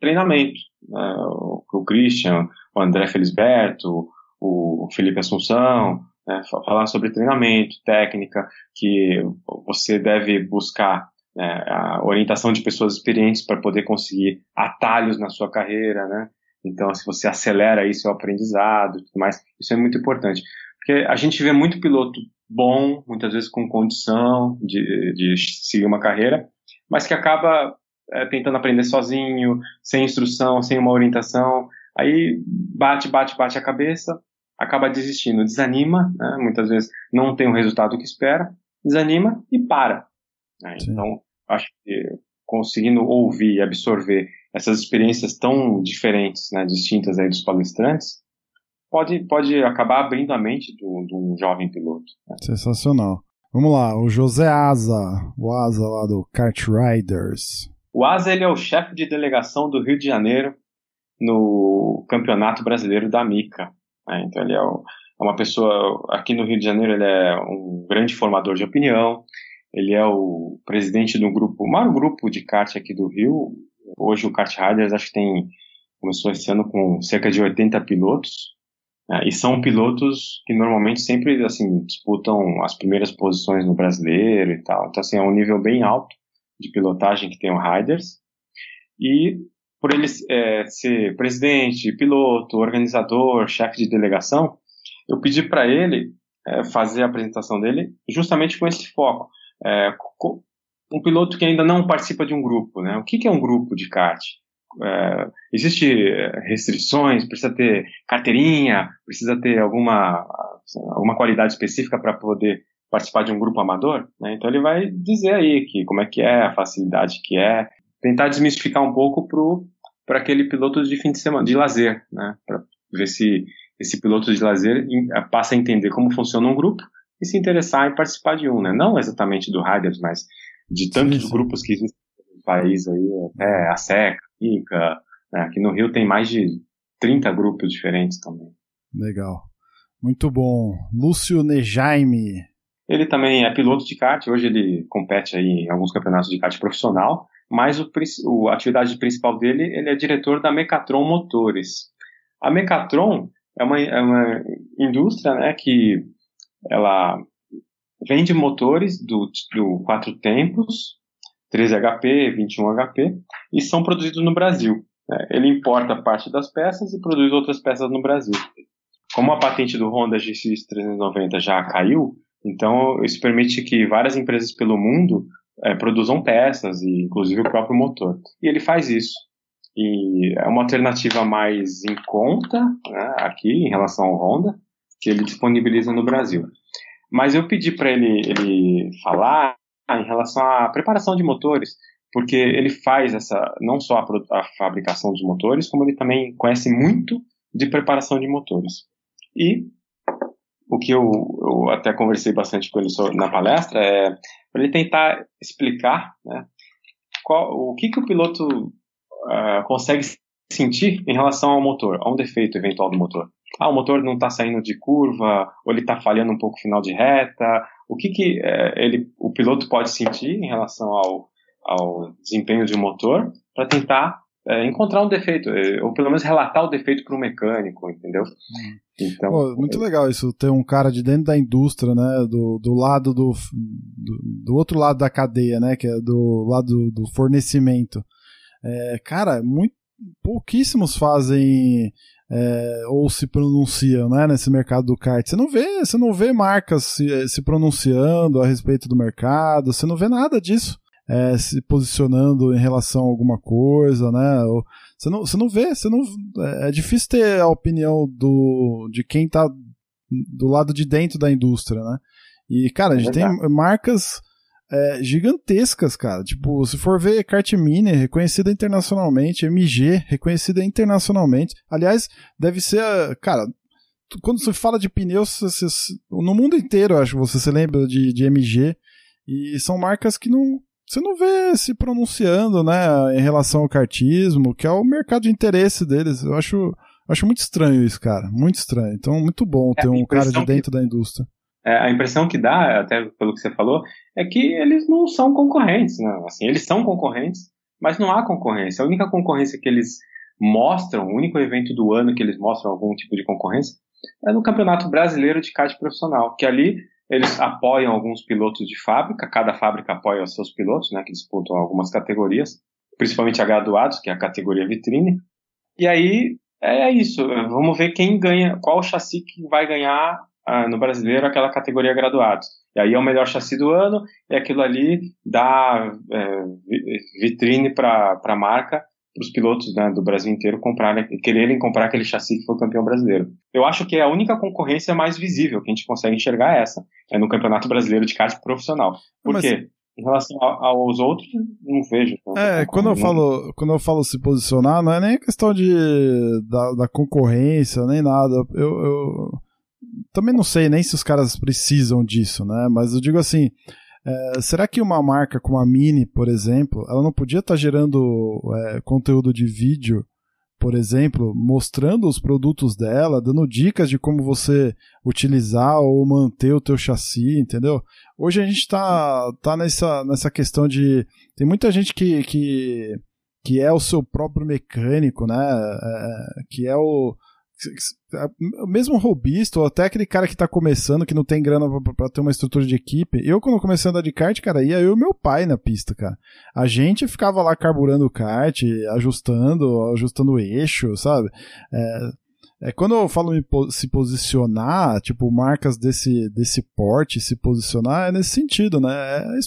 [SPEAKER 3] treinamento. Né? O, o Christian, o André Felisberto, o Felipe Assunção, né? falar sobre treinamento, técnica, que você deve buscar né? a orientação de pessoas experientes para poder conseguir atalhos na sua carreira, né? Então, se você acelera isso, o aprendizado tudo mais, isso é muito importante. Porque a gente vê muito piloto bom, muitas vezes com condição de, de seguir uma carreira, mas que acaba é, tentando aprender sozinho, sem instrução, sem uma orientação, aí bate, bate, bate a cabeça, acaba desistindo, desanima, né? muitas vezes não tem o resultado que espera, desanima e para. Né? Então, acho que conseguindo ouvir e absorver essas experiências tão diferentes, né, distintas aí dos palestrantes, pode, pode acabar abrindo a mente de um jovem piloto. Né?
[SPEAKER 1] Sensacional. Vamos lá, o José Asa, o Asa lá do Kart Riders.
[SPEAKER 3] O Asa ele é o chefe de delegação do Rio de Janeiro no Campeonato Brasileiro da Mica. Né? Então ele é, é, uma pessoa, aqui no Rio de Janeiro ele é um grande formador de opinião, ele é o presidente do grupo, o maior grupo de kart aqui do Rio, hoje o Kart Riders acho que tem, começou esse ano com cerca de 80 pilotos, é, e são pilotos que normalmente sempre assim disputam as primeiras posições no brasileiro e tal. Então assim é um nível bem alto de pilotagem que tem o Riders. E por ele é, ser presidente, piloto, organizador, chefe de delegação, eu pedi para ele é, fazer a apresentação dele justamente com esse foco. É, co um piloto que ainda não participa de um grupo, né? O que, que é um grupo de kart? É, existe restrições, precisa ter carteirinha, precisa ter alguma, alguma qualidade específica para poder participar de um grupo amador, né? Então ele vai dizer aí que como é que é a facilidade que é, tentar desmistificar um pouco para aquele piloto de fim de semana, de lazer, né? Para ver se esse piloto de lazer passa a entender como funciona um grupo e se interessar em participar de um, né? Não exatamente do Riders, mas de tantos sim, sim. grupos que existem no país aí, até a SECA, ICA, né? aqui no Rio tem mais de 30 grupos diferentes também.
[SPEAKER 1] Legal. Muito bom. Lúcio Nejaime.
[SPEAKER 3] Ele também é piloto de kart, hoje ele compete aí em alguns campeonatos de kart profissional, mas o, o, a atividade principal dele, ele é diretor da Mecatron Motores. A Mecatron é uma, é uma indústria né, que ela vende motores do, do quatro tempos, 13 HP, 21 HP, e são produzidos no Brasil. Né? Ele importa parte das peças e produz outras peças no Brasil. Como a patente do Honda GX 390 já caiu, então isso permite que várias empresas pelo mundo é, produzam peças, e inclusive o próprio motor. E ele faz isso. E é uma alternativa mais em conta né, aqui em relação ao Honda, que ele disponibiliza no Brasil. Mas eu pedi para ele, ele falar em relação à preparação de motores, porque ele faz essa não só a, a fabricação dos motores, como ele também conhece muito de preparação de motores. E o que eu, eu até conversei bastante com ele na palestra é para ele tentar explicar né, qual, o que, que o piloto uh, consegue sentir em relação ao motor, a um defeito eventual do motor. Ah, o motor não está saindo de curva, ou ele está falhando um pouco final de reta. O que, que uh, ele, o piloto pode sentir em relação ao, ao desempenho de um motor para tentar uh, encontrar um defeito, eh, ou pelo menos relatar o defeito para o mecânico, entendeu?
[SPEAKER 1] Então, Pô, muito legal isso, ter um cara de dentro da indústria, né, do, do lado do, do, do outro lado da cadeia, né, que é do lado do, do fornecimento. É, cara, muito, pouquíssimos fazem é, ou se pronunciam né, nesse mercado do kart. Você não vê, você não vê marcas se, se pronunciando a respeito do mercado, você não vê nada disso. É, se posicionando em relação a alguma coisa, né? Ou, você, não, você não vê, você não, é, é difícil ter a opinião do, de quem está do lado de dentro da indústria, né? E, cara, a gente é tem marcas é, gigantescas, cara. Tipo, se for ver Kart Mini, reconhecida internacionalmente, MG, reconhecida internacionalmente. Aliás, deve ser, cara, quando você fala de pneus, você, no mundo inteiro, acho que você se lembra de, de MG. E são marcas que não, você não vê se pronunciando, né, em relação ao kartismo, que é o mercado de interesse deles. Eu acho, acho muito estranho isso, cara. Muito estranho. Então, muito bom é, ter é, um cara de dentro que... da indústria
[SPEAKER 3] é, a impressão que dá, até pelo que você falou, é que eles não são concorrentes. Né? Assim, eles são concorrentes, mas não há concorrência. A única concorrência que eles mostram, o único evento do ano que eles mostram algum tipo de concorrência, é no Campeonato Brasileiro de Kart Profissional, que ali eles apoiam alguns pilotos de fábrica, cada fábrica apoia os seus pilotos, né, que disputam algumas categorias, principalmente a graduados, que é a categoria vitrine. E aí é isso, vamos ver quem ganha, qual chassi que vai ganhar ah, no brasileiro aquela categoria graduados. E aí é o melhor chassi do ano, e aquilo ali dá é, vitrine para a marca, os pilotos né, do Brasil inteiro comprarem, quererem comprar aquele chassi que foi campeão brasileiro. Eu acho que é a única concorrência mais visível que a gente consegue enxergar é essa, é no Campeonato Brasileiro de Kart Profissional. Por Mas... quê? Em relação aos outros, não vejo.
[SPEAKER 1] É, quando eu, falo, quando eu falo se posicionar, não é nem questão de, da, da concorrência, nem nada. Eu, eu, também não sei nem se os caras precisam disso, né? Mas eu digo assim, é, será que uma marca como a Mini, por exemplo, ela não podia estar tá gerando é, conteúdo de vídeo, por exemplo, mostrando os produtos dela, dando dicas de como você utilizar ou manter o teu chassi, entendeu? Hoje a gente está tá nessa, nessa questão de tem muita gente que, que que é o seu próprio mecânico, né? É, que é o mesmo robista, ou até aquele cara que tá começando, que não tem grana pra, ter uma estrutura de equipe. Eu, quando comecei a andar de kart, cara, ia eu e meu pai na pista, cara. A gente ficava lá carburando o kart, ajustando, ajustando o eixo, sabe? É, é, quando eu falo se posicionar, tipo, marcas desse, desse porte se posicionar, é nesse sentido, né? É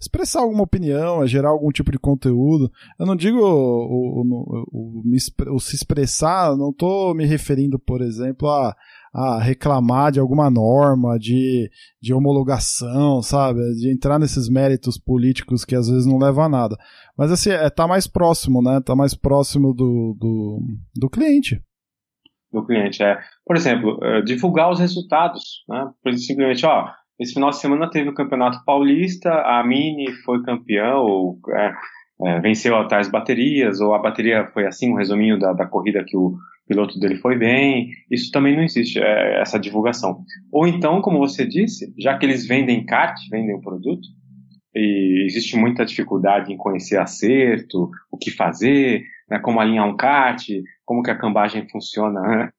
[SPEAKER 1] expressar alguma opinião, é gerar algum tipo de conteúdo. Eu não digo o, o, o, o, se expressar, não estou me referindo, por exemplo, a, a reclamar de alguma norma, de, de homologação, sabe? De entrar nesses méritos políticos que às vezes não levam a nada. Mas assim, é, tá mais próximo, né? Tá mais próximo do, do, do cliente.
[SPEAKER 3] Do cliente, é. Por exemplo, uh, divulgar os resultados, né? Simplesmente, ó, esse final de semana teve o Campeonato Paulista, a Mini foi campeão, ou é, é, venceu atrás baterias, ou a bateria foi assim, um resuminho da, da corrida que o piloto dele foi bem. Isso também não existe, é, essa divulgação. Ou então, como você disse, já que eles vendem kart, vendem o produto, e existe muita dificuldade em conhecer acerto, o que fazer, né, como alinhar um kart, como que a cambagem funciona né,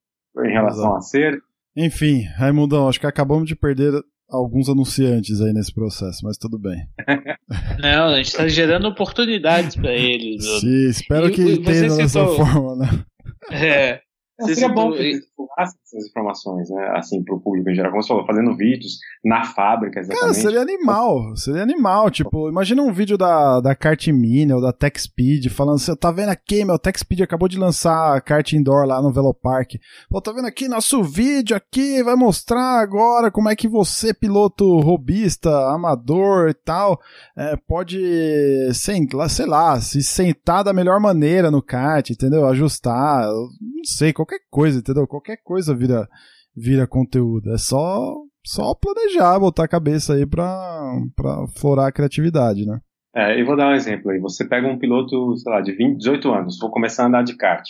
[SPEAKER 3] em relação Exato. ao acerto.
[SPEAKER 1] Enfim, Raimundão, acho que acabamos de perder alguns anunciantes aí nesse processo, mas tudo bem.
[SPEAKER 4] Não, a gente está gerando oportunidades para eles.
[SPEAKER 1] Sim, espero e, que esteja dessa forma, né?
[SPEAKER 4] É.
[SPEAKER 3] seria bom que divulgasse essas informações, né? Assim, pro público em geral, como você falou, fazendo vídeos na fábrica, exatamente.
[SPEAKER 1] Cara, seria animal, seria animal. Tipo, imagina um vídeo da, da Kart Mini ou da Tech Speed falando assim, tá vendo aqui, meu, Tech Speed acabou de lançar a kart indoor lá no Velopark. Pô, tá vendo aqui nosso vídeo aqui, vai mostrar agora como é que você, piloto robista, amador e tal, é, pode, sei, sei lá, se sentar da melhor maneira no kart, entendeu? Ajustar, não sei, qualquer coisa, entendeu? Qualquer coisa vira, vira conteúdo. É só, só planejar, botar a cabeça aí pra, pra florar a criatividade, né?
[SPEAKER 3] É, eu vou dar um exemplo aí. Você pega um piloto, sei lá, de 20, 18 anos, vou começar a andar de kart.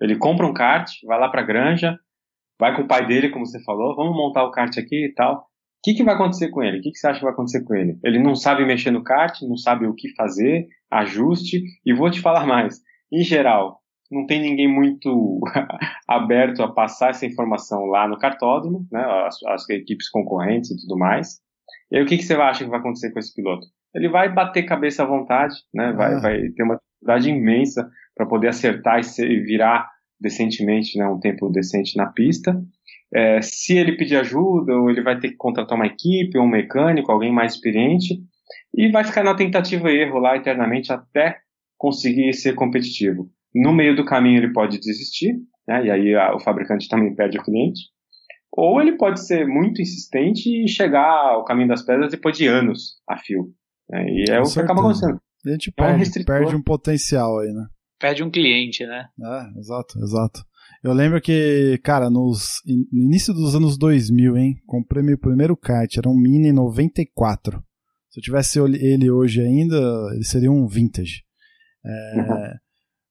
[SPEAKER 3] Ele compra um kart, vai lá pra granja, vai com o pai dele, como você falou, vamos montar o kart aqui e tal. O que, que vai acontecer com ele? O que, que você acha que vai acontecer com ele? Ele não sabe mexer no kart, não sabe o que fazer, ajuste, e vou te falar mais. Em geral, não tem ninguém muito aberto a passar essa informação lá no cartódromo, né, as, as, equipes concorrentes e tudo mais. E aí o que, que você acha que vai acontecer com esse piloto? Ele vai bater cabeça à vontade, né, vai, ah. vai ter uma dificuldade imensa para poder acertar e, ser, e, virar decentemente, né, um tempo decente na pista. É, se ele pedir ajuda, ou ele vai ter que contratar uma equipe, um mecânico, alguém mais experiente, e vai ficar na tentativa e erro lá eternamente até conseguir ser competitivo. No meio do caminho ele pode desistir, né, e aí a, o fabricante também perde o cliente. Ou ele pode ser muito insistente e chegar ao caminho das pedras depois de anos a fio. Né, e é Com o que acaba acontecendo.
[SPEAKER 1] A gente é perde, um perde um potencial aí, né?
[SPEAKER 4] Perde um cliente, né?
[SPEAKER 1] É, exato, exato. Eu lembro que, cara, nos, no início dos anos 2000, hein, comprei meu primeiro kart, era um Mini 94. Se eu tivesse ele hoje ainda, ele seria um vintage. É, uhum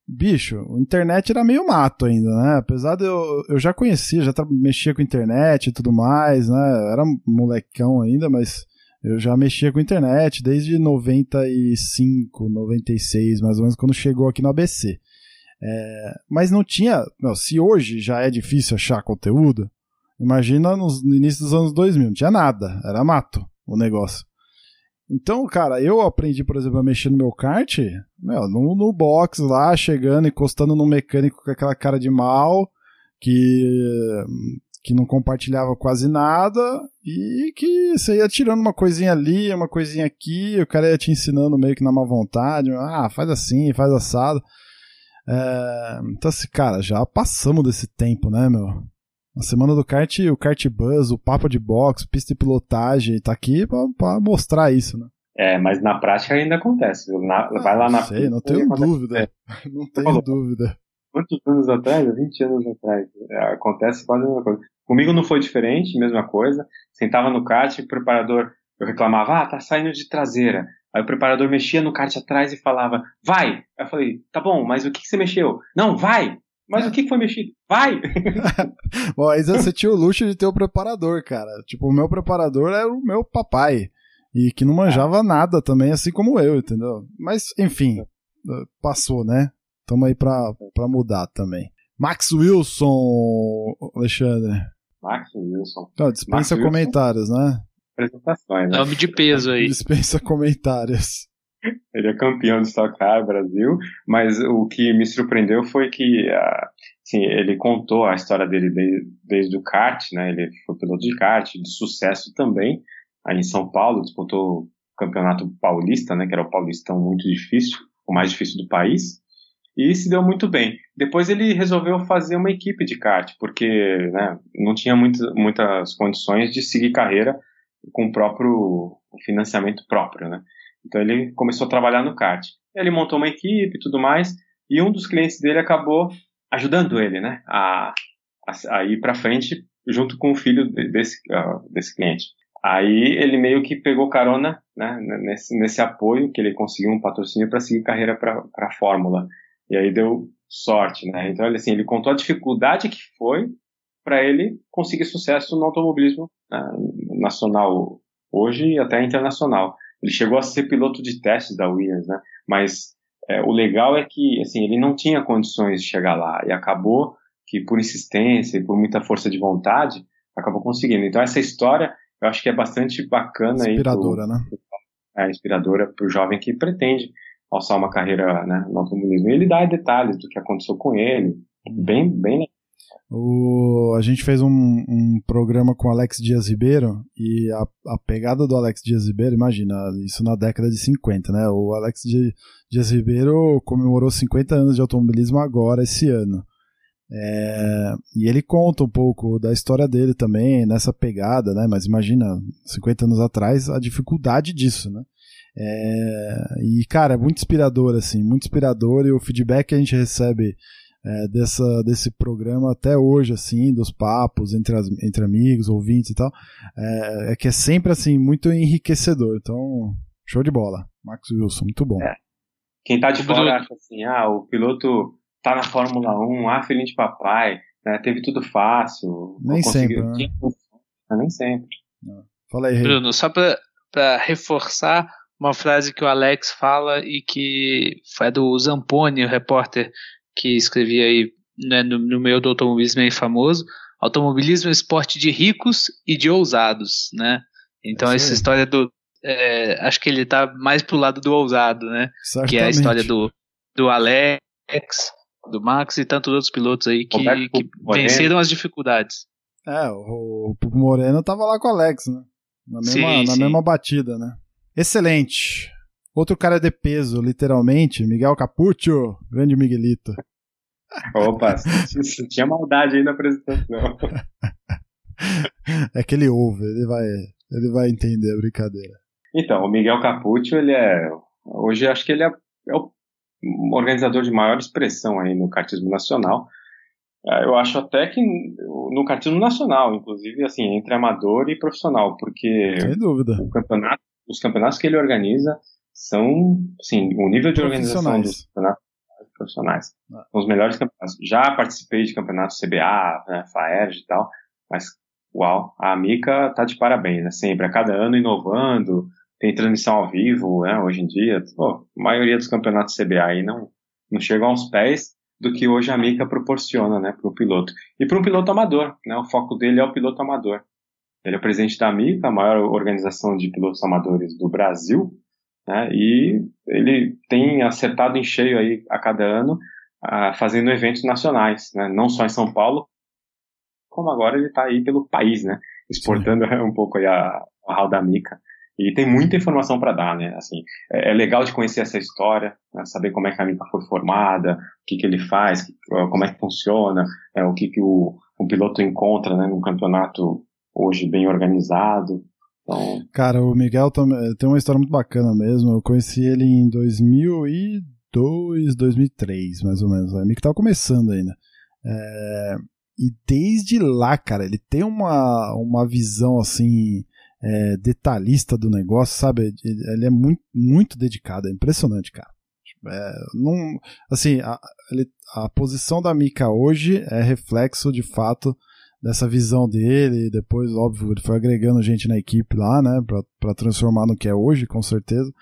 [SPEAKER 1] bicho, a internet era meio mato ainda, né? Apesar de eu, eu já conhecia, já mexia com internet e tudo mais, né? Era molecão ainda, mas eu já mexia com internet desde 95, 96, mais ou menos, quando chegou aqui no ABC. É, mas não tinha. Não, se hoje já é difícil achar conteúdo, imagina nos, no início dos anos 2000, não tinha nada, era mato o negócio. Então, cara, eu aprendi, por exemplo, a mexer no meu kart, meu, no, no box lá, chegando, encostando no mecânico com aquela cara de mal, que, que não compartilhava quase nada, e que você ia tirando uma coisinha ali, uma coisinha aqui, o cara ia te ensinando meio que na má vontade, ah, faz assim, faz assado. É, então, assim, cara, já passamos desse tempo, né, meu? Na semana do kart, o kart buzz, o papo de box, pista de pilotagem, tá aqui pra, pra mostrar isso, né?
[SPEAKER 3] É, mas na prática ainda acontece. Na,
[SPEAKER 1] ah,
[SPEAKER 3] vai lá na
[SPEAKER 1] sei, não tenho dúvida. É. Não tenho falou, dúvida.
[SPEAKER 3] Quantos anos atrás? 20 anos atrás. É, acontece quase a mesma coisa. Comigo não foi diferente, mesma coisa. Sentava no kart, o preparador, eu reclamava, ah, tá saindo de traseira. Aí o preparador mexia no kart atrás e falava, vai! Aí eu falei, tá bom, mas o que, que você mexeu? Não, vai! Mas o que foi mexido? Vai!
[SPEAKER 1] Bom, aí você tinha o luxo de ter o preparador, cara. Tipo, o meu preparador era o meu papai. E que não manjava nada também, assim como eu, entendeu? Mas, enfim, passou, né? Tamo aí pra, pra mudar também. Max Wilson, Alexandre.
[SPEAKER 3] Max Wilson.
[SPEAKER 1] Não, dispensa Max comentários, Wilson. né?
[SPEAKER 3] Apresentações, né?
[SPEAKER 4] Nome de peso aí.
[SPEAKER 1] Dispensa comentários.
[SPEAKER 3] Ele é campeão do Stock Car Brasil, mas o que me surpreendeu foi que assim, ele contou a história dele desde, desde o kart, né? Ele foi piloto de kart, de sucesso também, aí em São Paulo, disputou campeonato paulista, né, que era o paulistão muito difícil, o mais difícil do país, e se deu muito bem. Depois ele resolveu fazer uma equipe de kart, porque né, não tinha muito, muitas condições de seguir carreira com o próprio financiamento próprio, né? Então ele começou a trabalhar no kart. Ele montou uma equipe e tudo mais, e um dos clientes dele acabou ajudando ele, né, a, a, a ir para frente junto com o filho desse, uh, desse cliente. Aí ele meio que pegou carona né, nesse, nesse apoio, que ele conseguiu um patrocínio para seguir carreira para a Fórmula. E aí deu sorte, né? Então ele, assim, ele contou a dificuldade que foi para ele conseguir sucesso no automobilismo né, nacional hoje e até internacional. Ele chegou a ser piloto de testes da Williams, né? Mas é, o legal é que, assim, ele não tinha condições de chegar lá e acabou que por insistência e por muita força de vontade acabou conseguindo. Então essa história eu acho que é bastante bacana
[SPEAKER 1] inspiradora,
[SPEAKER 3] aí
[SPEAKER 1] né?
[SPEAKER 3] É inspiradora para o jovem que pretende alçar uma carreira né, no automobilismo. E ele dá detalhes do que aconteceu com ele, bem, bem
[SPEAKER 1] o, a gente fez um, um, programa com Alex Dias Ribeiro e a, a, pegada do Alex Dias Ribeiro, imagina, isso na década de 50, né? O Alex Dias Ribeiro comemorou 50 anos de automobilismo agora, esse ano. É, e ele conta um pouco da história dele também, nessa pegada, né? Mas imagina, 50 anos atrás, a dificuldade disso, né? É, e, cara, é muito inspirador, assim, muito inspirador. E o feedback que a gente recebe é, dessa, desse programa até hoje, assim, dos papos entre, as, entre amigos, ouvintes e tal, é, é, que é sempre, assim, muito enriquecedor. Então, show de bola. Max Wilson, muito bom. É.
[SPEAKER 3] Quem tá de fora acha assim, ah, o piloto tá na Fórmula 1, ah, filhinho de papai, né, teve tudo fácil.
[SPEAKER 1] Nem sempre, né?
[SPEAKER 3] Nem sempre.
[SPEAKER 1] Fala aí,
[SPEAKER 4] Bruno, só pra, pra reforçar uma frase que o Alex fala e que foi do Zamponi, o repórter que escrevia aí né, no, no meio do automobilismo bem famoso. Automobilismo é esporte de ricos e de ousados, né? Então é essa história do é, acho que ele tá mais pro lado do ousado, né?
[SPEAKER 1] Certamente.
[SPEAKER 4] Que é a história do, do Alex, do Max e tantos outros pilotos aí que, que venceram as dificuldades.
[SPEAKER 1] É, o, o Moreno tava lá com o Alex, né? Na mesma, sim, na sim. mesma batida, né? Excelente. Outro cara de peso, literalmente, Miguel Capuccio, grande Miguelito.
[SPEAKER 3] Opa, tinha maldade aí na apresentação.
[SPEAKER 1] é que ele ouve, ele vai, ele vai entender a brincadeira.
[SPEAKER 3] Então, o Miguel Capuccio, ele é. Hoje acho que ele é, é o organizador de maior expressão aí no kartismo nacional. É, eu acho até que no kartismo nacional, inclusive, assim, entre amador e profissional, porque
[SPEAKER 1] Sem dúvida.
[SPEAKER 3] Campeonato, os campeonatos que ele organiza são, sim, o nível de organização dos campeonatos profissionais. Ah. São os melhores campeonatos. Já participei de campeonatos CBA, né, FAERJ e tal, mas, uau, a Mica tá de parabéns, né, sempre, a cada ano inovando, tem transmissão ao vivo, né, hoje em dia, pô, a maioria dos campeonatos CBA aí não, não chegam aos pés do que hoje a Mica proporciona, né, para o piloto. E para um piloto amador, né, o foco dele é o piloto amador. Ele é presidente da Mica, a maior organização de pilotos amadores do Brasil, né? E ele tem acertado em cheio aí a cada ano, uh, fazendo eventos nacionais, né? não só em São Paulo, como agora ele está aí pelo país, né? exportando Sim. um pouco aí a, a da Mica. E tem muita informação para dar, né? Assim, é, é, legal de conhecer essa história, né? saber como é que a Mica foi formada, o que, que ele faz, como é que funciona, é, o que, que o, o piloto encontra né, num campeonato hoje bem organizado. Então...
[SPEAKER 1] Cara, o Miguel tem uma história muito bacana mesmo. Eu conheci ele em 2002, 2003, mais ou menos. O Miguel tava começando ainda. É... E desde lá, cara, ele tem uma, uma visão assim. É, detalhista do negócio, sabe? Ele é muito, muito dedicado, é impressionante, cara. É, não, assim, a, ele, a posição da Mika hoje é reflexo de fato dessa visão dele. Depois, óbvio, ele foi agregando gente na equipe lá, né, para transformar no que é hoje, com certeza.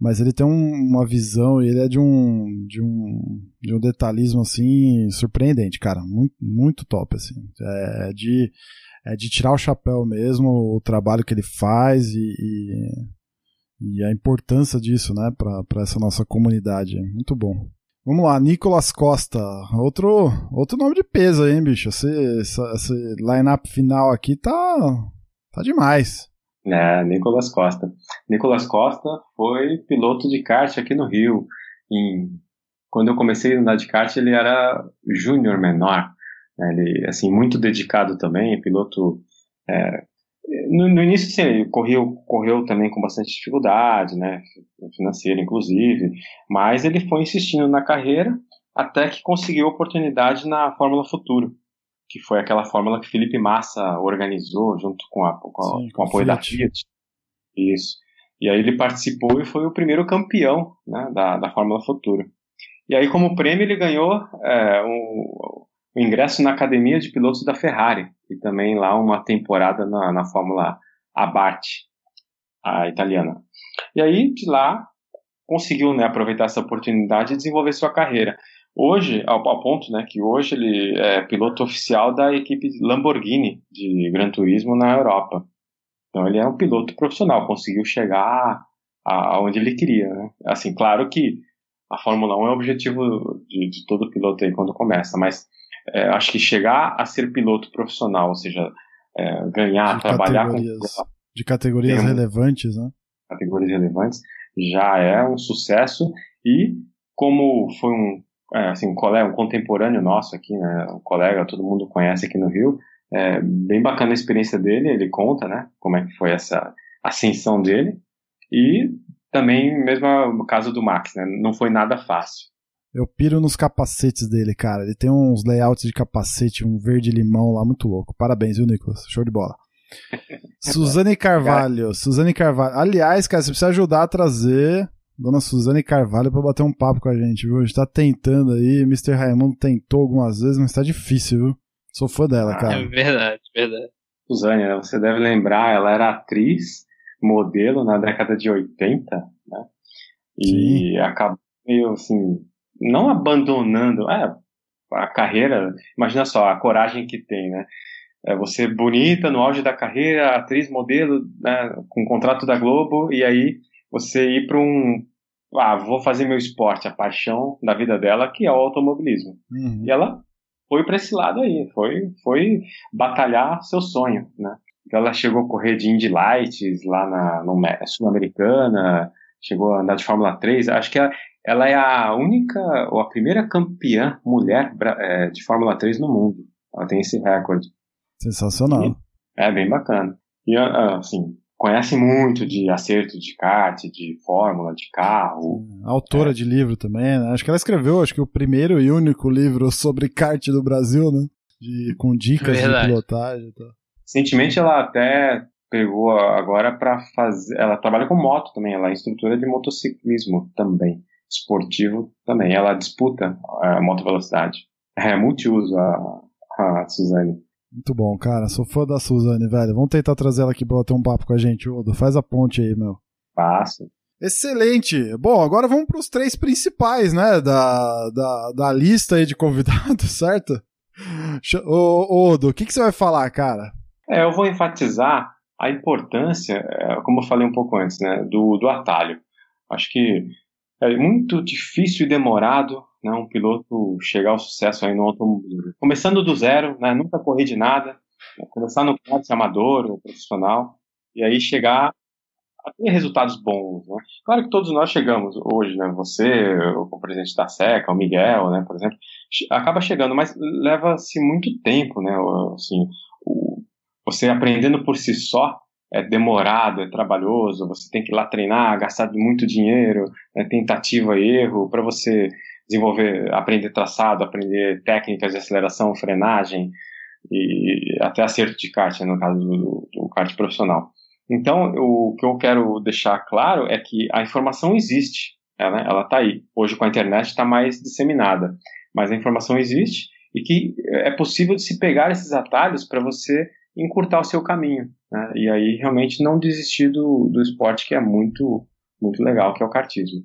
[SPEAKER 1] Mas ele tem um, uma visão, ele é de um, de um de um detalhismo assim surpreendente, cara, muito, muito top assim. É de é de tirar o chapéu mesmo, o trabalho que ele faz e, e, e a importância disso, né, para essa nossa comunidade. Muito bom. Vamos lá, Nicolas Costa. Outro, outro nome de peso aí, hein, bicho? Esse, esse, esse line-up final aqui tá, tá demais.
[SPEAKER 3] É, Nicolas Costa. Nicolas Costa foi piloto de kart aqui no Rio. Em, quando eu comecei a andar de kart, ele era júnior menor. Né? Ele, assim, muito dedicado também, piloto... É, no, no, início, sim, ele correu, correu também com bastante dificuldade, né, financeira, inclusive, mas ele foi insistindo na carreira até que conseguiu oportunidade na Fórmula Futuro, que foi aquela fórmula que Felipe Massa organizou junto com, a, com, Sim, com o apoio da Fiat. Isso. E aí ele participou e foi o primeiro campeão né, da, da Fórmula Futuro. E aí, como prêmio, ele ganhou é, um, um, ingresso na Academia de Pilotos da Ferrari e também lá uma temporada na, na Fórmula Abarth, a italiana. E aí, de lá, conseguiu né, aproveitar essa oportunidade e desenvolver sua carreira. Hoje, ao, ao, ponto né, que hoje ele é piloto oficial da equipe Lamborghini de Gran Turismo na Europa. Então ele é um piloto profissional, conseguiu chegar aonde ele queria. Né? Assim, claro que a Fórmula 1 é o objetivo de, de todo piloto aí quando começa, mas é, acho que chegar a ser piloto profissional, ou seja, é, ganhar,
[SPEAKER 1] de
[SPEAKER 3] trabalhar com.
[SPEAKER 1] De categorias relevantes, né?
[SPEAKER 3] Categorias relevantes, já é um sucesso e como foi um é, assim, um colega, um contemporâneo nosso aqui, né, um colega, todo mundo conhece aqui no Rio, é bem bacana a experiência dele, ele conta, né, como é que foi essa ascensão dele, e também, mesmo o caso do Max, né, não foi nada fácil.
[SPEAKER 1] Eu piro nos capacetes dele, cara. Ele tem uns layouts de capacete, um verde limão lá, muito louco. Parabéns, viu, Nicolas? Show de bola. Suzane Carvalho, Suzane Carvalho. Aliás, cara, você precisa ajudar a trazer Dona Suzane Carvalho para bater um papo com a gente, viu? A gente tá tentando aí, Mr. Raimundo tentou algumas vezes, mas tá difícil, viu? Sou fã dela, ah, cara.
[SPEAKER 4] É verdade, verdade.
[SPEAKER 3] Suzane, você deve lembrar, ela era atriz, modelo na década de 80, né? E Sim. acabou meio assim, não abandonando, é, a carreira, imagina só, a coragem que tem, né? É você bonita, no auge da carreira, atriz, modelo, né, com contrato da Globo, e aí você ir para um. Ah, vou fazer meu esporte, a paixão da vida dela, que é o automobilismo. Uhum. E ela foi para esse lado aí, foi, foi batalhar seu sonho, né? Ela chegou a correr de Indy Lights lá na no Sul-Americana, chegou a andar de Fórmula 3. Acho que ela, ela, é a única, ou a primeira campeã mulher é, de Fórmula 3 no mundo. Ela tem esse recorde.
[SPEAKER 1] Sensacional.
[SPEAKER 3] E, é bem bacana. E assim, conhece muito de acerto de kart, de fórmula, de carro.
[SPEAKER 1] Autora é. de livro também, né? Acho que ela escreveu, acho que o primeiro e único livro sobre kart do Brasil, né? De, com dicas Verdade. de pilotagem e tal.
[SPEAKER 3] Recentemente ela até pegou agora para fazer. Ela trabalha com moto também, ela é instrutora de motociclismo também, esportivo também. Ela disputa a moto velocidade. É multiuso a, a Suzane.
[SPEAKER 1] Muito bom, cara. Sou fã da Suzane, velho. Vamos tentar trazer ela aqui pra ela ter um papo com a gente, Odo. Faz a ponte aí, meu.
[SPEAKER 3] Passo.
[SPEAKER 1] Excelente. Bom, agora vamos para os três principais, né, da, da, da lista aí de convidados, certo? Ô, Odo, o que, que você vai falar, cara?
[SPEAKER 3] É, eu vou enfatizar a importância, é, como eu falei um pouco antes, né, do, do atalho. Acho que é muito difícil e demorado né, um piloto chegar ao sucesso aí no automobilismo. Começando do zero, né, nunca correr de nada, né, começar no kart amador ou profissional, e aí chegar a ter resultados bons. Né? Claro que todos nós chegamos hoje, né, você, o presidente da SECA, o Miguel, né, por exemplo, acaba chegando, mas leva-se muito tempo, né, assim, o, você aprendendo por si só, é demorado, é trabalhoso, você tem que ir lá treinar, gastar muito dinheiro, é tentativa e erro, para você desenvolver, aprender traçado, aprender técnicas de aceleração, frenagem e até acerto de kart, né, no caso do, do kart profissional. Então, o que eu quero deixar claro é que a informação existe, ela está aí. Hoje, com a internet, está mais disseminada, mas a informação existe e que é possível de se pegar esses atalhos para você encurtar o seu caminho. Né? E aí, realmente, não desistir do, do esporte que é muito, muito legal, que é o kartismo.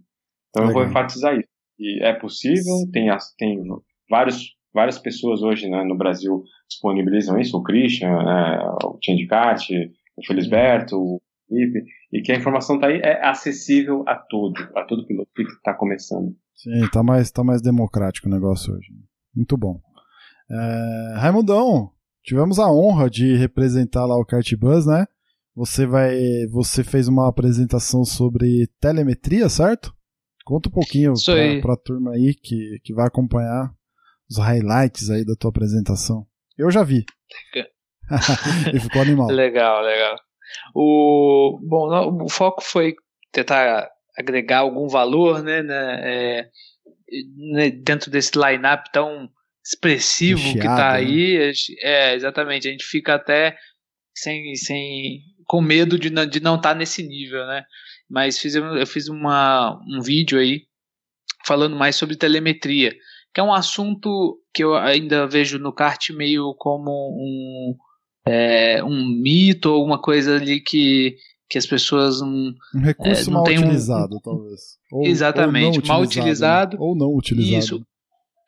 [SPEAKER 3] Então, legal. eu vou enfatizar isso. E é possível, tem, tem vários, várias pessoas hoje né, no Brasil disponibilizam isso, o Christian, né, o Tindicat, o Felisberto, o Felipe, e que a informação está aí, é acessível a todo, a todo piloto que está começando.
[SPEAKER 1] Sim, está mais, tá mais democrático o negócio hoje. Muito bom. É, Raimundão, tivemos a honra de representar lá o Kart Bus, né? você vai. Você fez uma apresentação sobre telemetria, certo? Conta um pouquinho pra, pra turma aí que, que vai acompanhar os highlights aí da tua apresentação. Eu já vi. e ficou animal.
[SPEAKER 4] Legal, legal. O, bom, o foco foi tentar agregar algum valor né, né, é, né dentro desse line-up tão expressivo que aí. Né? É, exatamente, a gente fica até sem, sem com medo de não, de não estar tá nesse nível, né? Mas fiz, eu fiz uma, um vídeo aí falando mais sobre telemetria, que é um assunto que eu ainda vejo no kart meio como um, é, um mito ou alguma coisa ali que, que as pessoas não.
[SPEAKER 1] Um recurso é, não mal utilizado, um, talvez.
[SPEAKER 4] Ou, exatamente, ou mal utilizado.
[SPEAKER 1] Ou não utilizado. Isso.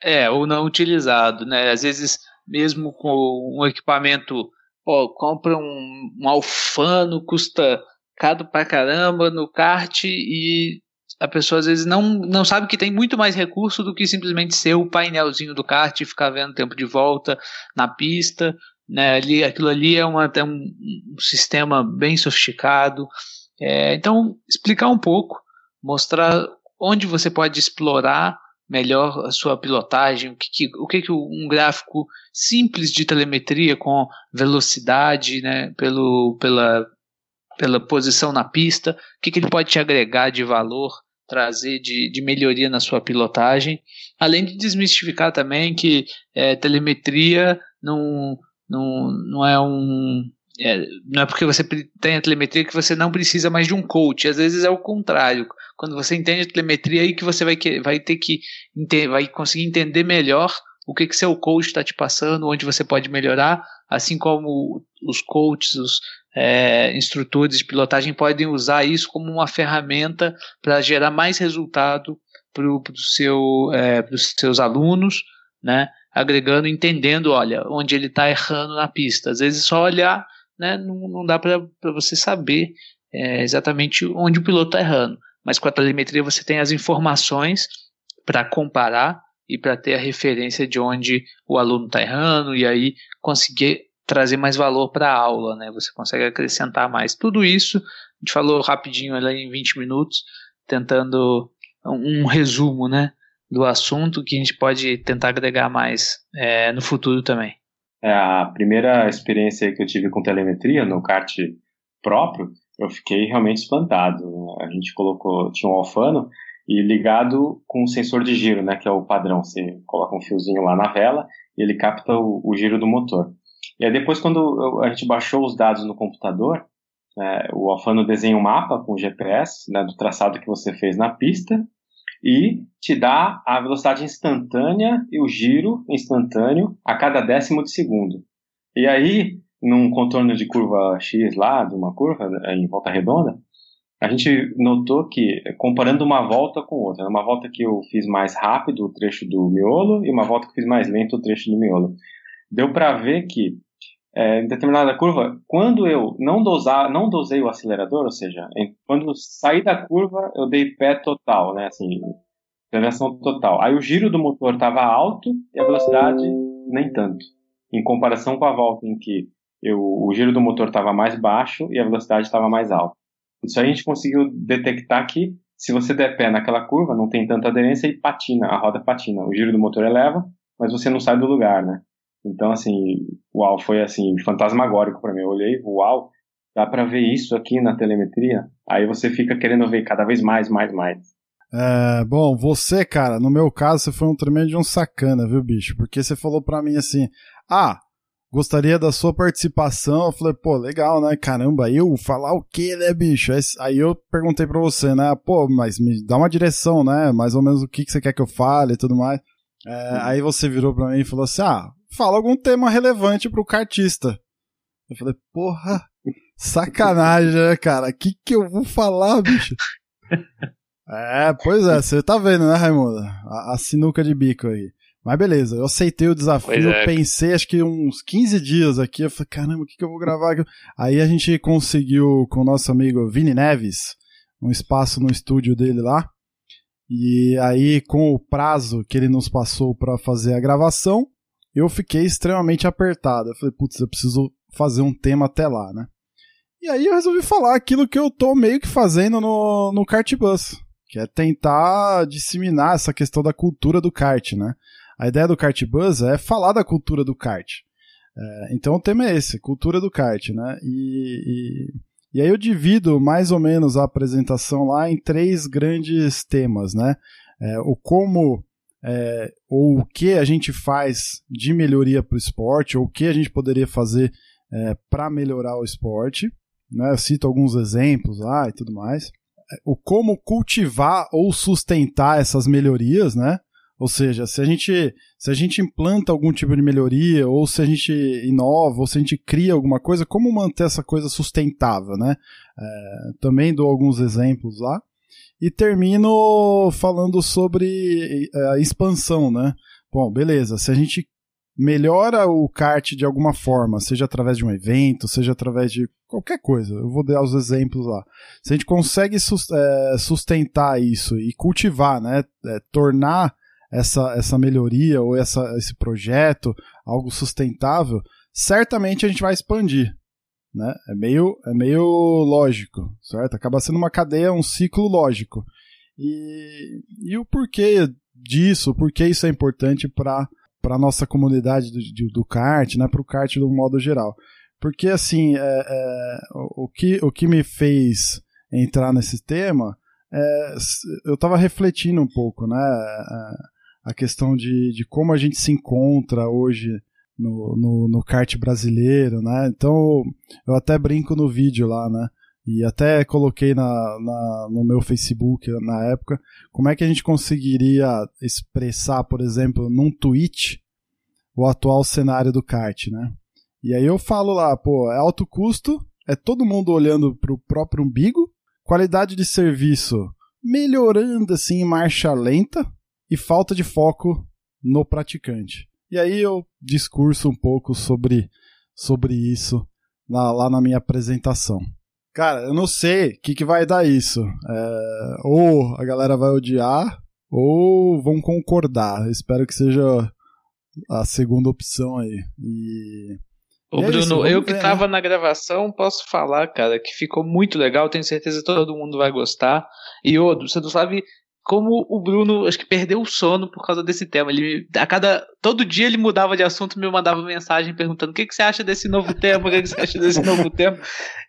[SPEAKER 4] É, ou não utilizado, né? Às vezes, mesmo com um equipamento Pô, compra um, um alfano, custa caro pra caramba no kart e a pessoa às vezes não, não sabe que tem muito mais recurso do que simplesmente ser o painelzinho do kart e ficar vendo tempo de volta na pista. Né? Ali, aquilo ali é uma, é um, um sistema bem sofisticado. É, então, explicar um pouco, mostrar onde você pode explorar melhor a sua pilotagem, o que, o que, que um gráfico simples de telemetria com velocidade, né, pelo, pela, pela posição na pista, o que, que ele pode te agregar de valor, trazer de, de melhoria na sua pilotagem, além de desmistificar também que é, telemetria não, não, não é um é, não é porque você tem a telemetria que você não precisa mais de um coach. Às vezes é o contrário. Quando você entende a telemetria, aí que você vai, que, vai ter que vai conseguir entender melhor o que, que seu coach está te passando, onde você pode melhorar, assim como os coaches, os é, instrutores de pilotagem podem usar isso como uma ferramenta para gerar mais resultado para pro seu, é, os seus alunos, né? agregando, entendendo, olha, onde ele está errando na pista. Às vezes só olhar né, não, não dá para você saber é, exatamente onde o piloto está errando. Mas com a telemetria você tem as informações para comparar e para ter a referência de onde o aluno está errando e aí conseguir trazer mais valor para a aula, né? Você consegue acrescentar mais. Tudo isso a gente falou rapidinho ali em 20 minutos, tentando um, um resumo, né, do assunto que a gente pode tentar agregar mais é, no futuro também.
[SPEAKER 3] É, a primeira experiência que eu tive com telemetria no kart próprio, eu fiquei realmente espantado. A gente colocou, tinha um alfano e ligado com um sensor de giro, né, que é o padrão. Você coloca um fiozinho lá na vela e ele capta o, o giro do motor. E aí depois, quando a gente baixou os dados no computador, é, o Alfano desenha um mapa com GPS né, do traçado que você fez na pista e te dá a velocidade instantânea e o giro instantâneo a cada décimo de segundo. E aí, num contorno de curva X lá, de uma curva né, em volta redonda, a gente notou que, comparando uma volta com outra, uma volta que eu fiz mais rápido o trecho do miolo e uma volta que eu fiz mais lento o trecho do miolo, deu para ver que é, em determinada curva, quando eu não, dosar, não dosei o acelerador, ou seja, em, quando saí da curva, eu dei pé total, né, assim, aceleração total. Aí o giro do motor estava alto e a velocidade nem tanto, em comparação com a volta em que eu, o giro do motor estava mais baixo e a velocidade estava mais alta. Isso aí a gente conseguiu detectar que se você der pé naquela curva, não tem tanta aderência e patina, a roda patina. O giro do motor eleva, mas você não sai do lugar, né? Então, assim, uau, foi assim, fantasmagórico para mim. Eu olhei, uau, dá para ver isso aqui na telemetria? Aí você fica querendo ver cada vez mais, mais, mais.
[SPEAKER 1] É, bom, você, cara, no meu caso, você foi um tremendo de um sacana, viu, bicho? Porque você falou pra mim assim, ah, gostaria da sua participação. Eu falei, pô, legal, né? Caramba, eu falar o quê, né, bicho? Aí eu perguntei pra você, né? Pô, mas me dá uma direção, né? Mais ou menos o que, que você quer que eu fale e tudo mais. É, aí você virou pra mim e falou assim, ah, fala algum tema relevante pro cartista. Eu falei, porra, sacanagem, né, cara? O que que eu vou falar, bicho? É, pois é, você tá vendo, né, Raimundo? A, a, sinuca de bico aí. Mas beleza, eu aceitei o desafio, é. pensei acho que uns 15 dias aqui, eu falei, caramba, o que, que eu vou gravar aqui? Aí a gente conseguiu com o nosso amigo Vini Neves, um espaço no estúdio dele lá. E aí, com o prazo que ele nos passou para fazer a gravação, eu fiquei extremamente apertado. Eu falei, putz, eu preciso fazer um tema até lá, né? E aí eu resolvi falar aquilo que eu tô meio que fazendo no, no Kart Bus, que é tentar disseminar essa questão da cultura do kart, né? A ideia do Kart Bus é falar da cultura do kart. É, então o tema é esse, cultura do kart, né? E, e, e, aí eu divido mais ou menos a apresentação lá em três grandes temas, né? É, o como é, ou o que a gente faz de melhoria para o esporte, ou o que a gente poderia fazer é, para melhorar o esporte. Né? Eu cito alguns exemplos lá e tudo mais. É, o como cultivar ou sustentar essas melhorias, né? Ou seja, se a gente se a gente implanta algum tipo de melhoria, ou se a gente inova, ou se a gente cria alguma coisa, como manter essa coisa sustentável, né? É, também dou alguns exemplos lá. E termino falando sobre é, a expansão, né? Bom, beleza. Se a gente melhora o kart de alguma forma, seja através de um evento, seja através de qualquer coisa, eu vou dar os exemplos lá. Se a gente consegue é, sustentar isso e cultivar, né? É, tornar essa, essa melhoria ou essa, esse projeto algo sustentável, certamente a gente vai expandir né? É meio, é meio lógico, certo? Acaba sendo uma cadeia, um ciclo lógico. E, e o porquê disso, o porquê isso é importante para a nossa comunidade do, do kart, né? Para o kart do modo geral. Porque, assim, é, é, o, que, o que me fez entrar nesse tema, é, eu estava refletindo um pouco, né? É, a questão de, de como a gente se encontra hoje no, no, no kart brasileiro, né? Então eu até brinco no vídeo lá, né? E até coloquei na, na, no meu Facebook na época como é que a gente conseguiria expressar, por exemplo, num tweet o atual cenário do kart, né? E aí eu falo lá, pô, é alto custo, é todo mundo olhando pro próprio umbigo, qualidade de serviço melhorando assim em marcha lenta e falta de foco no praticante. E aí eu discurso um pouco sobre, sobre isso na, lá na minha apresentação. Cara, eu não sei o que, que vai dar isso. É, ou a galera vai odiar, ou vão concordar. Espero que seja a segunda opção aí. E.
[SPEAKER 4] Ô, Bruno, isso, eu que ver, tava né? na gravação, posso falar, cara, que ficou muito legal, tenho certeza que todo mundo vai gostar. E, Odo, você não sabe como o Bruno, acho que perdeu o sono por causa desse tema. Ele, a cada, todo dia ele mudava de assunto, me mandava mensagem perguntando o que, que você acha desse novo tema, o que, que você acha desse novo tema.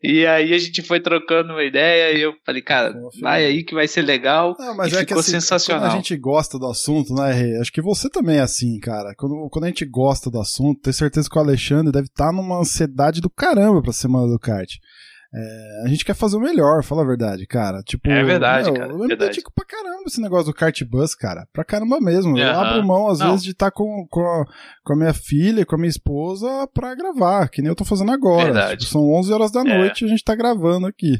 [SPEAKER 4] E aí a gente foi trocando uma ideia e eu falei, cara, vai aí que vai ser legal.
[SPEAKER 1] Não, mas
[SPEAKER 4] e
[SPEAKER 1] é
[SPEAKER 4] ficou
[SPEAKER 1] que, assim,
[SPEAKER 4] sensacional.
[SPEAKER 1] Quando a gente gosta do assunto, né, Rê? Acho que você também é assim, cara. Quando, quando a gente gosta do assunto, tenho certeza que o Alexandre deve estar tá numa ansiedade do caramba pra semana do kart. É, a gente quer fazer o melhor, fala a verdade, cara. Tipo,
[SPEAKER 4] é verdade,
[SPEAKER 1] meu,
[SPEAKER 4] cara.
[SPEAKER 1] Eu me dedico pra caramba esse negócio do kart bus, cara. Pra caramba mesmo. Eu abro mão, às Não. vezes, de estar tá com, com, a, com a minha filha, com a minha esposa pra gravar, que nem eu tô fazendo agora. Tipo, são 11 horas da é. noite é. e a gente tá gravando aqui.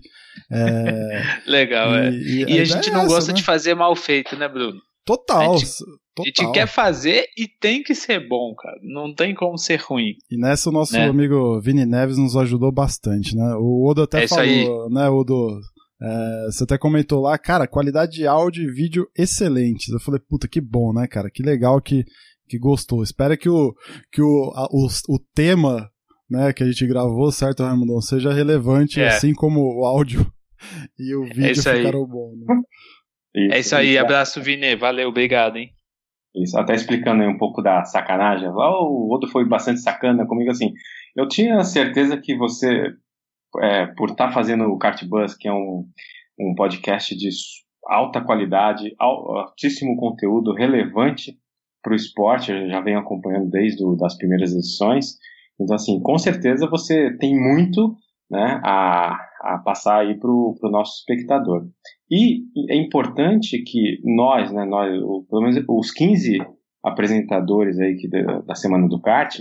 [SPEAKER 1] É...
[SPEAKER 4] Legal, e, é. E, e a, a gente não é essa, gosta né? de fazer mal feito, né, Bruno?
[SPEAKER 1] Total.
[SPEAKER 4] A gente, Total. A gente quer fazer e tem que ser bom, cara. Não tem como ser ruim.
[SPEAKER 1] E nessa o nosso né? amigo Vini Neves nos ajudou bastante, né? O Odo até é falou, né, Odo? É, você até comentou lá, cara, qualidade de áudio e vídeo excelentes. Eu falei, puta, que bom, né, cara? Que legal que, que gostou. Espero que o, que o, a, o, o tema né, que a gente gravou, certo, Raimundão, seja relevante, é. assim como o áudio e o é vídeo é ficaram bons. Né?
[SPEAKER 4] Isso, é isso aí, isso. abraço, Vini. Valeu, obrigado, hein?
[SPEAKER 3] Isso, até explicando aí um pouco da sacanagem. O outro foi bastante sacana comigo, assim. Eu tinha certeza que você, é, por estar tá fazendo o Kart Bus, que é um, um podcast de alta qualidade, altíssimo conteúdo, relevante para o esporte, eu já venho acompanhando desde o, das primeiras edições. Então, assim, com certeza você tem muito né, a, a passar aí para o nosso espectador. E é importante que nós, né, nós, pelo menos os 15 apresentadores aí que da, da Semana do Kart,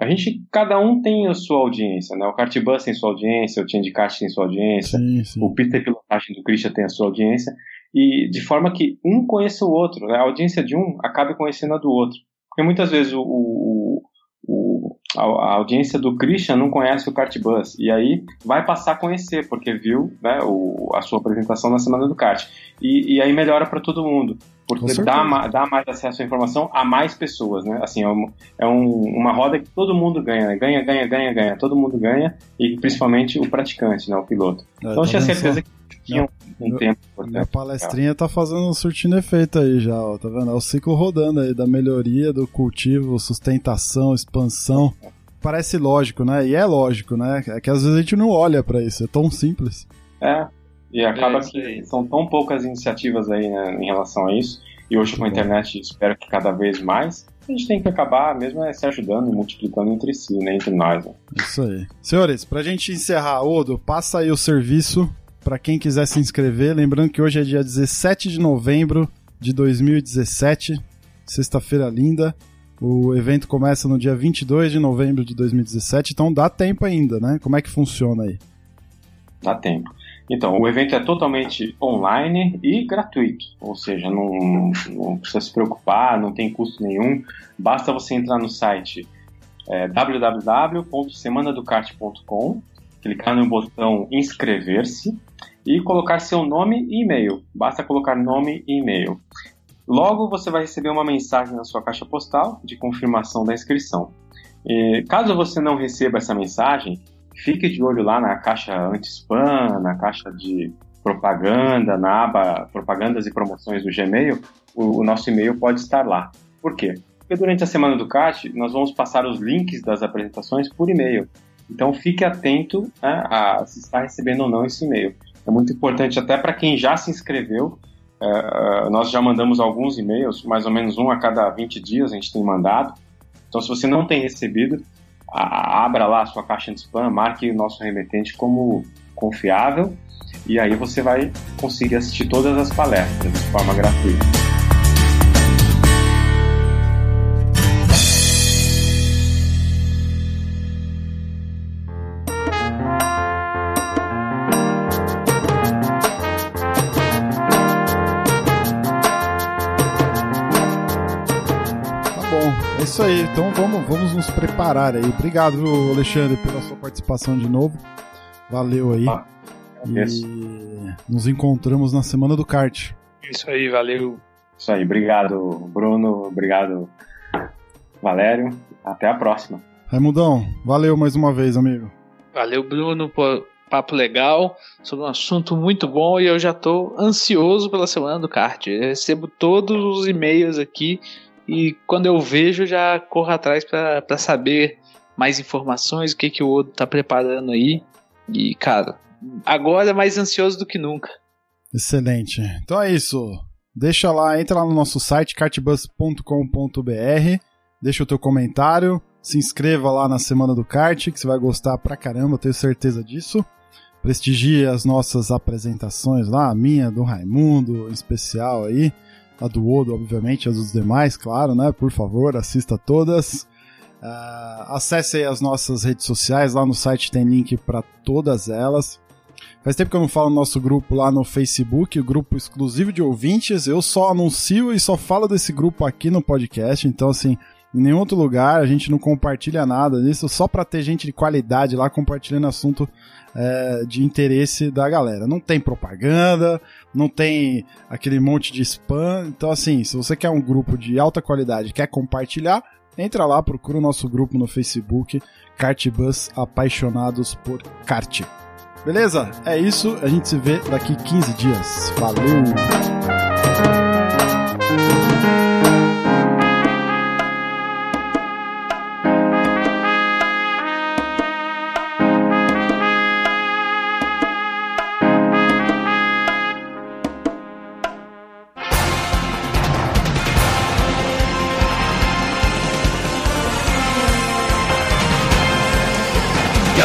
[SPEAKER 3] a gente, cada um tem a sua audiência, né? O Kart Bus tem sua audiência, o Kart tem sua audiência,
[SPEAKER 1] sim, sim.
[SPEAKER 3] o Peter Pilotagem do Christian tem a sua audiência, e de forma que um conheça o outro, né? A audiência de um acabe conhecendo a do outro. Porque muitas vezes o, o a, a, audiência do Christian não conhece o Kart Bus, e aí vai passar a conhecer, porque viu né, o, a sua apresentação na Semana do Kart. E, e aí melhora para todo mundo. porque dá, dá mais acesso à informação a mais pessoas, né? Assim, é, um, é um, uma roda que todo mundo ganha, né? Ganha, ganha, ganha, ganha. Todo mundo ganha e principalmente o praticante, né? O piloto. É, então eu tinha certeza que tinha um, tempo.
[SPEAKER 1] Minha palestrinha tá fazendo um surtindo efeito aí já, ó, tá vendo? É o ciclo rodando aí da melhoria, do cultivo, sustentação, expansão. Parece lógico, né? E é lógico, né? É que às vezes a gente não olha para isso, é tão simples.
[SPEAKER 3] É, e acaba é que são tão poucas iniciativas aí né, em relação a isso, e hoje com a internet espero que cada vez mais, a gente tem que acabar mesmo é se ajudando e multiplicando entre si, né, entre nós. Né?
[SPEAKER 1] Isso aí. Senhores, pra gente encerrar, Odo, passa aí o serviço para quem quiser se inscrever, lembrando que hoje é dia 17 de novembro de 2017, sexta-feira linda. O evento começa no dia 22 de novembro de 2017, então dá tempo ainda, né? Como é que funciona aí?
[SPEAKER 3] Dá tempo. Então, o evento é totalmente online e gratuito, ou seja, não, não precisa se preocupar, não tem custo nenhum, basta você entrar no site é, clicar no botão inscrever-se e colocar seu nome e e-mail. Basta colocar nome e e-mail. Logo você vai receber uma mensagem na sua caixa postal de confirmação da inscrição. E, caso você não receba essa mensagem, fique de olho lá na caixa anti-spam, na caixa de propaganda, na aba propagandas e promoções do Gmail, o, o nosso e-mail pode estar lá. Por quê? Porque durante a semana do CAT, nós vamos passar os links das apresentações por e-mail. Então fique atento né, a se está recebendo ou não esse e-mail. É muito importante até para quem já se inscreveu. É, é, nós já mandamos alguns e-mails, mais ou menos um a cada 20 dias a gente tem mandado. Então se você não tem recebido, abra lá a sua caixa de spam, marque o nosso remetente como confiável e aí você vai conseguir assistir todas as palestras de forma gratuita.
[SPEAKER 1] Aí. Então vamos, vamos nos preparar aí. Obrigado, Alexandre, pela sua participação de novo. Valeu aí. Ah, e nos encontramos na semana do kart.
[SPEAKER 4] Isso aí, valeu.
[SPEAKER 3] Isso aí, obrigado, Bruno. Obrigado, Valério. Até a próxima.
[SPEAKER 1] Raimundão, valeu mais uma vez, amigo.
[SPEAKER 4] Valeu, Bruno, por papo legal sobre um assunto muito bom e eu já estou ansioso pela semana do kart. Eu recebo todos os e-mails aqui e quando eu vejo, já corro atrás para saber mais informações, o que, que o Odo tá preparando aí. E, cara, agora é mais ansioso do que nunca.
[SPEAKER 1] Excelente. Então é isso. Deixa lá, entra lá no nosso site cartbus.com.br, deixa o teu comentário, se inscreva lá na Semana do Kart, que você vai gostar pra caramba, tenho certeza disso. Prestigie as nossas apresentações lá, a minha, do Raimundo, em especial aí a do Odo, obviamente, as dos demais, claro, né? Por favor, assista todas. Uh, acesse aí as nossas redes sociais, lá no site tem link para todas elas. Faz tempo que eu não falo no nosso grupo lá no Facebook, o grupo exclusivo de ouvintes. Eu só anuncio e só falo desse grupo aqui no podcast, então assim, em nenhum outro lugar a gente não compartilha nada disso, só para ter gente de qualidade lá compartilhando assunto é, de interesse da galera. Não tem propaganda, não tem aquele monte de spam. Então, assim, se você quer um grupo de alta qualidade quer compartilhar, entra lá, procura o nosso grupo no Facebook, Kartbus Apaixonados por Kart. Beleza? É isso, a gente se vê daqui 15 dias.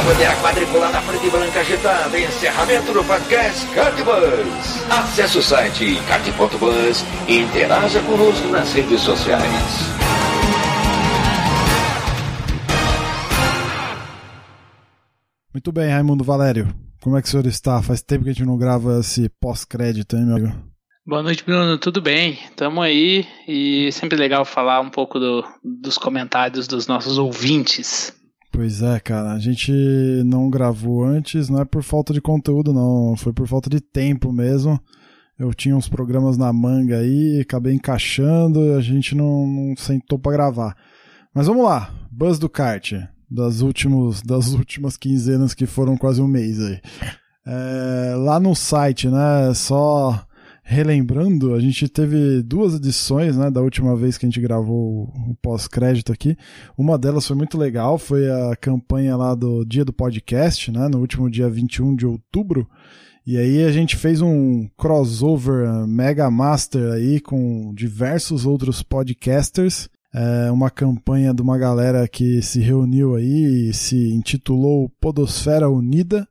[SPEAKER 1] Falou!
[SPEAKER 2] quadriculada preta e branca agitada. Encerramento do podcast Cartbus. Acesse o site cart.bus e interaja conosco nas redes sociais.
[SPEAKER 1] Muito bem, Raimundo Valério. Como é que o senhor está? Faz tempo que a gente não grava esse pós-crédito, hein, meu amigo?
[SPEAKER 4] Boa noite, Bruno. Tudo bem? Tamo aí e sempre legal falar um pouco do, dos comentários dos nossos ouvintes.
[SPEAKER 1] Pois é, cara, a gente não gravou antes, não é por falta de conteúdo, não, foi por falta de tempo mesmo. eu tinha uns programas na manga aí, acabei encaixando, a gente não, não sentou para gravar. Mas vamos lá, Buzz do kart, das, últimos, das últimas quinzenas que foram quase um mês aí. É, lá no site, né, só relembrando, a gente teve duas edições, né, da última vez que a gente gravou o pós-crédito aqui. Uma delas foi muito legal, foi a campanha lá do Dia do Podcast, né, no último dia 21 de outubro. E aí a gente fez um crossover Mega Master aí com diversos outros podcasters. É uma campanha de uma galera que se reuniu aí e se intitulou Podosfera Unida.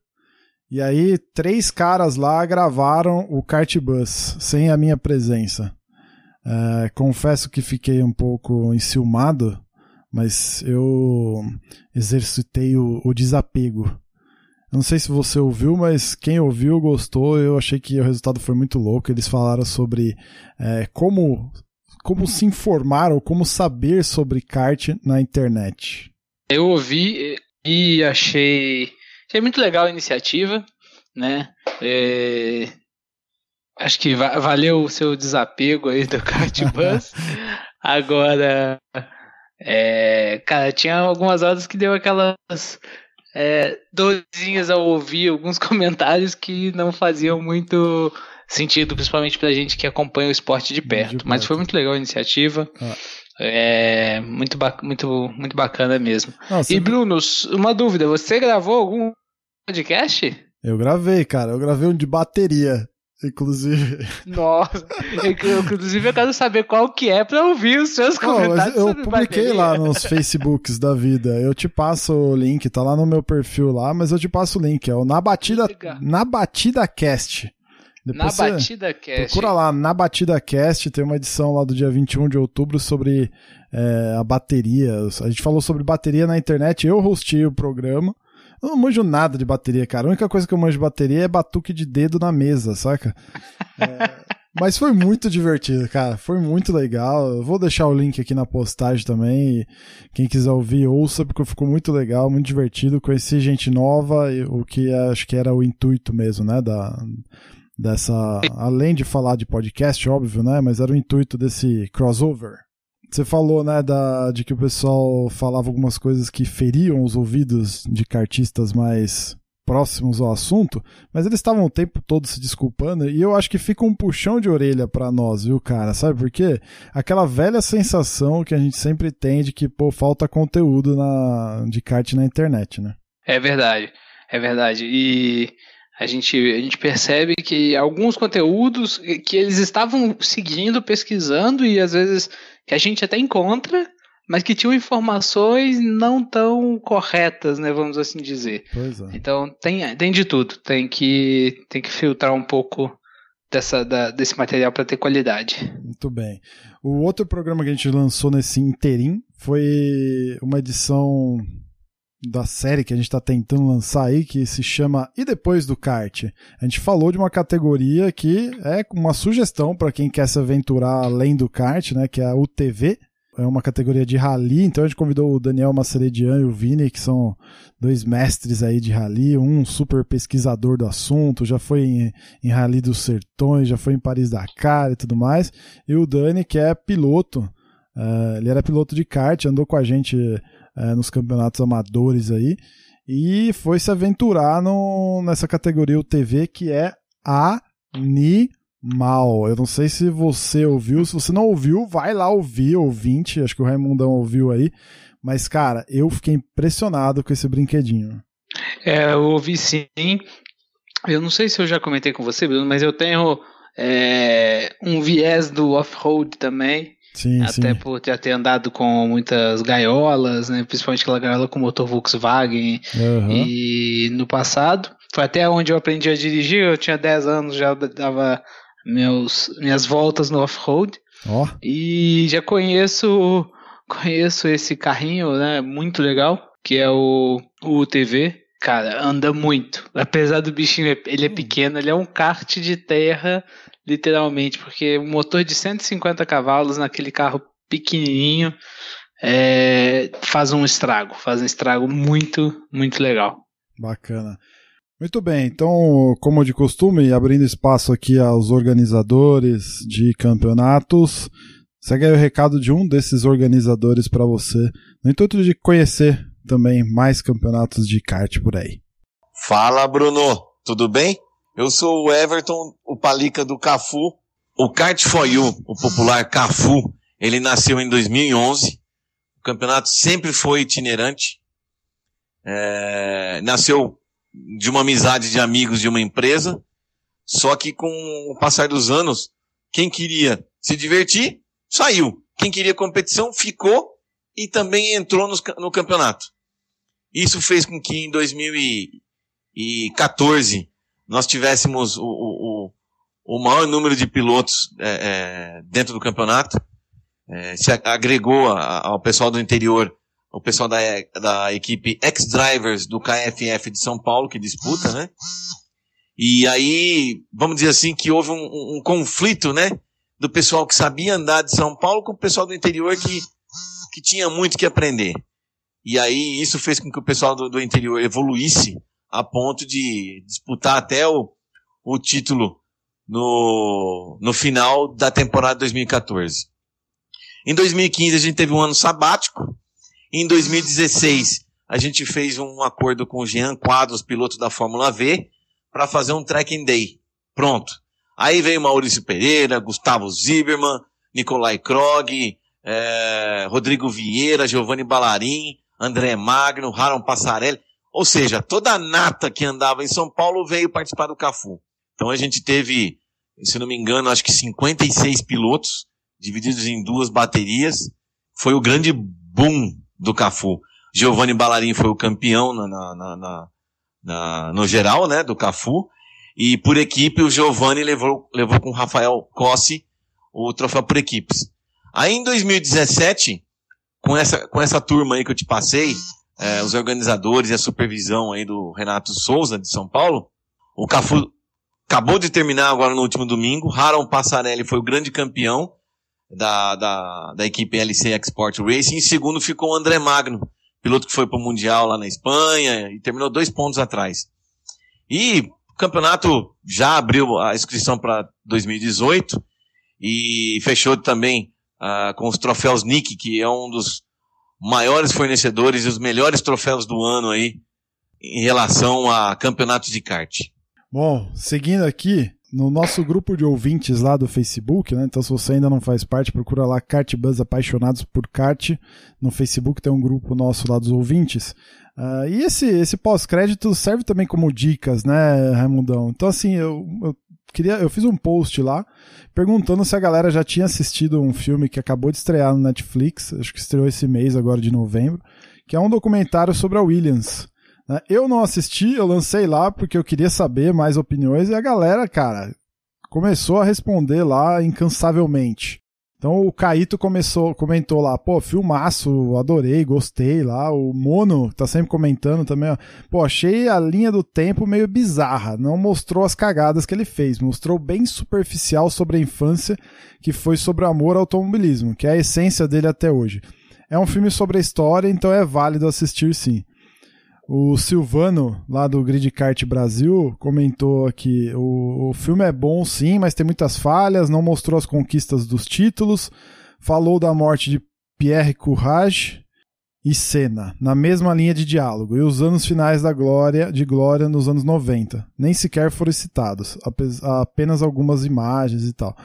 [SPEAKER 1] E aí, três caras lá gravaram o Cartbus sem a minha presença. É, confesso que fiquei um pouco enciumado, mas eu exercitei o, o desapego. Não sei se você ouviu, mas quem ouviu gostou. Eu achei que o resultado foi muito louco. Eles falaram sobre é, como, como se informar ou como saber sobre kart na internet.
[SPEAKER 4] Eu ouvi e achei, achei muito legal a iniciativa, né? É, acho que va valeu o seu desapego aí do kart bus. Agora, é, cara, tinha algumas horas que deu aquelas é, dorzinhas ao ouvir alguns comentários que não faziam muito sentido, principalmente pra gente que acompanha o esporte de perto. De Mas foi muito legal a iniciativa. Ah. É muito, muito, muito bacana mesmo. Nossa, e Bruno, uma dúvida: você gravou algum podcast?
[SPEAKER 1] Eu gravei, cara. Eu gravei um de bateria. Inclusive.
[SPEAKER 4] Nossa, eu, inclusive eu quero saber qual que é pra ouvir os seus comentários.
[SPEAKER 1] Não, eu publiquei bateria. lá nos Facebooks da vida. Eu te passo o link, tá lá no meu perfil lá, mas eu te passo o link. É o Na Batida, na Batida Cast.
[SPEAKER 4] Depois na Batida Cast.
[SPEAKER 1] Procura lá, Na Batida Cast, tem uma edição lá do dia 21 de outubro sobre é, a bateria. A gente falou sobre bateria na internet, eu hostei o programa. Eu não manjo nada de bateria, cara. A única coisa que eu manjo de bateria é batuque de dedo na mesa, saca? É, mas foi muito divertido, cara. Foi muito legal. Eu vou deixar o link aqui na postagem também. Quem quiser ouvir, ouça, porque ficou muito legal, muito divertido. Conheci gente nova, o que acho que era o intuito mesmo, né? Da, dessa. Além de falar de podcast, óbvio, né? Mas era o intuito desse crossover. Você falou, né, da, de que o pessoal falava algumas coisas que feriam os ouvidos de cartistas mais próximos ao assunto, mas eles estavam o tempo todo se desculpando e eu acho que fica um puxão de orelha para nós, viu, cara? Sabe por quê? Aquela velha sensação que a gente sempre tem de que, pô, falta conteúdo na, de kart na internet, né?
[SPEAKER 4] É verdade, é verdade. E a gente, a gente percebe que alguns conteúdos que eles estavam seguindo, pesquisando e às vezes que a gente até encontra, mas que tinham informações não tão corretas, né, vamos assim dizer.
[SPEAKER 1] É.
[SPEAKER 4] Então tem, tem de tudo, tem que, tem que filtrar um pouco dessa, da, desse material para ter qualidade.
[SPEAKER 1] Muito bem. O outro programa que a gente lançou nesse interim foi uma edição da série que a gente está tentando lançar aí, que se chama E Depois do Kart. A gente falou de uma categoria que é uma sugestão para quem quer se aventurar além do kart, né, que é a UTV. É uma categoria de rally, então a gente convidou o Daniel Maceredian e o Vini, que são dois mestres aí de rally, um super pesquisador do assunto, já foi em, em Rally dos Sertões, já foi em Paris-Dakar e tudo mais, e o Dani, que é piloto, uh, ele era piloto de kart, andou com a gente é, nos campeonatos amadores aí. E foi se aventurar no, nessa categoria UTV que é animal. Eu não sei se você ouviu, se você não ouviu, vai lá ouvir, ouvinte, acho que o Raimundão ouviu aí. Mas, cara, eu fiquei impressionado com esse brinquedinho.
[SPEAKER 4] É, eu ouvi sim. Eu não sei se eu já comentei com você, Bruno, mas eu tenho é, um viés do off-road também.
[SPEAKER 1] Sim,
[SPEAKER 4] Até
[SPEAKER 1] sim.
[SPEAKER 4] por já ter andado com muitas gaiolas, né? Principalmente aquela gaiola com motor Volkswagen.
[SPEAKER 1] Uhum.
[SPEAKER 4] E no passado, foi até onde eu aprendi a dirigir. Eu tinha 10 anos, já dava meus, minhas voltas no off-road.
[SPEAKER 1] Oh.
[SPEAKER 4] E já conheço conheço esse carrinho, né? Muito legal, que é o, o UTV. Cara, anda muito. Apesar do bichinho, ele é pequeno, ele é um kart de terra literalmente, porque um motor de 150 cavalos naquele carro pequenininho é, faz um estrago, faz um estrago muito, muito legal.
[SPEAKER 1] Bacana. Muito bem, então, como de costume, abrindo espaço aqui aos organizadores de campeonatos, segue aí o recado de um desses organizadores para você, no intuito de conhecer também mais campeonatos de kart por aí.
[SPEAKER 5] Fala, Bruno, tudo bem? Eu sou o Everton, o palica do Cafu. O Kart For You, o popular Cafu, ele nasceu em 2011. O campeonato sempre foi itinerante. É, nasceu de uma amizade de amigos de uma empresa. Só que com o passar dos anos, quem queria se divertir, saiu. Quem queria competição, ficou e também entrou no, no campeonato. Isso fez com que em 2014 nós tivéssemos o, o, o maior número de pilotos é, é, dentro do campeonato. É, se agregou a, ao pessoal do interior, o pessoal da, da equipe X-Drivers do KFF de São Paulo, que disputa, né? E aí, vamos dizer assim, que houve um, um conflito, né? Do pessoal que sabia andar de São Paulo com o pessoal do interior que, que tinha muito que aprender. E aí, isso fez com que o pessoal do, do interior evoluísse a ponto de disputar até o, o título no, no final da temporada 2014. Em 2015 a gente teve um ano sabático. Em 2016 a gente fez um acordo com o Jean Quadros, piloto da Fórmula V, para fazer um tracking day. Pronto. Aí veio Maurício Pereira, Gustavo Zimmermann, Nicolai Krog, é, Rodrigo Vieira, Giovanni Ballarin, André Magno, Haron Passarelli. Ou seja, toda a nata que andava em São Paulo veio participar do Cafu. Então a gente teve, se não me engano, acho que 56 pilotos, divididos em duas baterias. Foi o grande boom do Cafu. Giovanni Ballarin foi o campeão na, na, na, na, no geral, né, do Cafu. E por equipe, o Giovanni levou, levou com o Rafael Cossi o troféu por equipes. Aí em 2017, com essa, com essa turma aí que eu te passei, é, os organizadores e a supervisão aí do Renato Souza, de São Paulo. O Cafu acabou de terminar agora no último domingo. Haron Passarelli foi o grande campeão da, da, da equipe LC Export Racing. Em segundo ficou o André Magno, piloto que foi para o Mundial lá na Espanha e terminou dois pontos atrás. E o campeonato já abriu a inscrição para 2018 e fechou também uh, com os troféus Nick, que é um dos maiores fornecedores e os melhores troféus do ano aí em relação a campeonatos de kart.
[SPEAKER 1] Bom, seguindo aqui, no nosso grupo de ouvintes lá do Facebook, né? Então, se você ainda não faz parte, procura lá Kart Buzz Apaixonados por Kart. No Facebook tem um grupo nosso lá dos ouvintes. Uh, e esse, esse pós-crédito serve também como dicas, né, Raimundão? Então, assim, eu, eu queria, eu fiz um post lá perguntando se a galera já tinha assistido um filme que acabou de estrear no Netflix, acho que estreou esse mês agora de novembro, que é um documentário sobre a Williams. Né? Eu não assisti, eu lancei lá porque eu queria saber mais opiniões e a galera, cara, começou a responder lá incansavelmente. Então o Caíto começou, comentou lá, pô, filmaço, adorei, gostei lá. O Mono tá sempre comentando também, ó. Pô, achei a linha do tempo meio bizarra. Não mostrou as cagadas que ele fez, mostrou bem superficial sobre a infância, que foi sobre o amor ao automobilismo, que é a essência dele até hoje. É um filme sobre a história, então é válido assistir sim. O Silvano, lá do Grid Kart Brasil, comentou aqui: o, o filme é bom sim, mas tem muitas falhas, não mostrou as conquistas dos títulos, falou da morte de Pierre Courage e Senna, na mesma linha de diálogo, e os anos finais da glória de glória nos anos 90. Nem sequer foram citados, apenas algumas imagens e tal.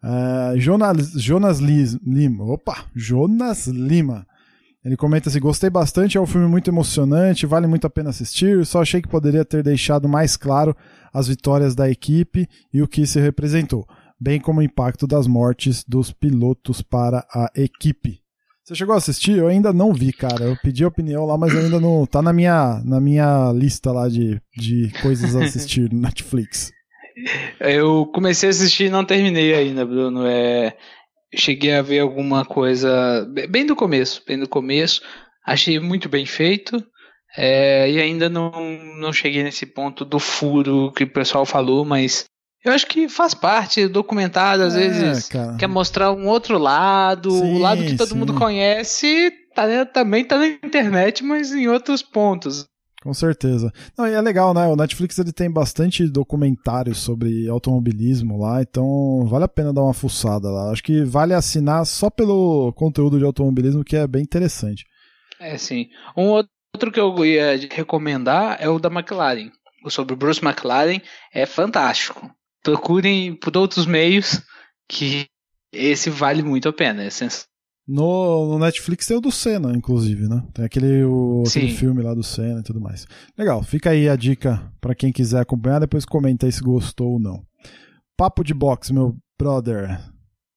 [SPEAKER 1] Uh, Jonas, Jonas Lima, opa, Jonas Lima ele comenta assim: gostei bastante, é um filme muito emocionante, vale muito a pena assistir. Só achei que poderia ter deixado mais claro as vitórias da equipe e o que isso representou, bem como o impacto das mortes dos pilotos para a equipe. Você chegou a assistir? Eu ainda não vi, cara. Eu pedi a opinião lá, mas ainda não. Tá na minha, na minha lista lá de, de coisas a assistir no Netflix.
[SPEAKER 4] Eu comecei a assistir e não terminei ainda, Bruno. É, cheguei a ver alguma coisa bem do começo, bem do começo. Achei muito bem feito. É, e ainda não, não cheguei nesse ponto do furo que o pessoal falou, mas eu acho que faz parte. Documentado, às é, vezes, cara. quer mostrar um outro lado, sim, o lado que todo sim. mundo conhece, tá, também tá na internet, mas em outros pontos.
[SPEAKER 1] Com certeza. Não, e é legal, né? O Netflix ele tem bastante documentários sobre automobilismo lá, então vale a pena dar uma fuçada lá. Acho que vale assinar só pelo conteúdo de automobilismo, que é bem interessante.
[SPEAKER 4] É, sim. Um outro que eu ia recomendar é o da McLaren. O sobre o Bruce McLaren é fantástico. Procurem por outros meios que esse vale muito a pena. É sensacional.
[SPEAKER 1] No, no, Netflix tem o do Senna, inclusive, né? Tem aquele, o, aquele filme lá do Senna e tudo mais. Legal, fica aí a dica para quem quiser acompanhar, depois comenta aí se gostou ou não. Papo de boxe, meu brother.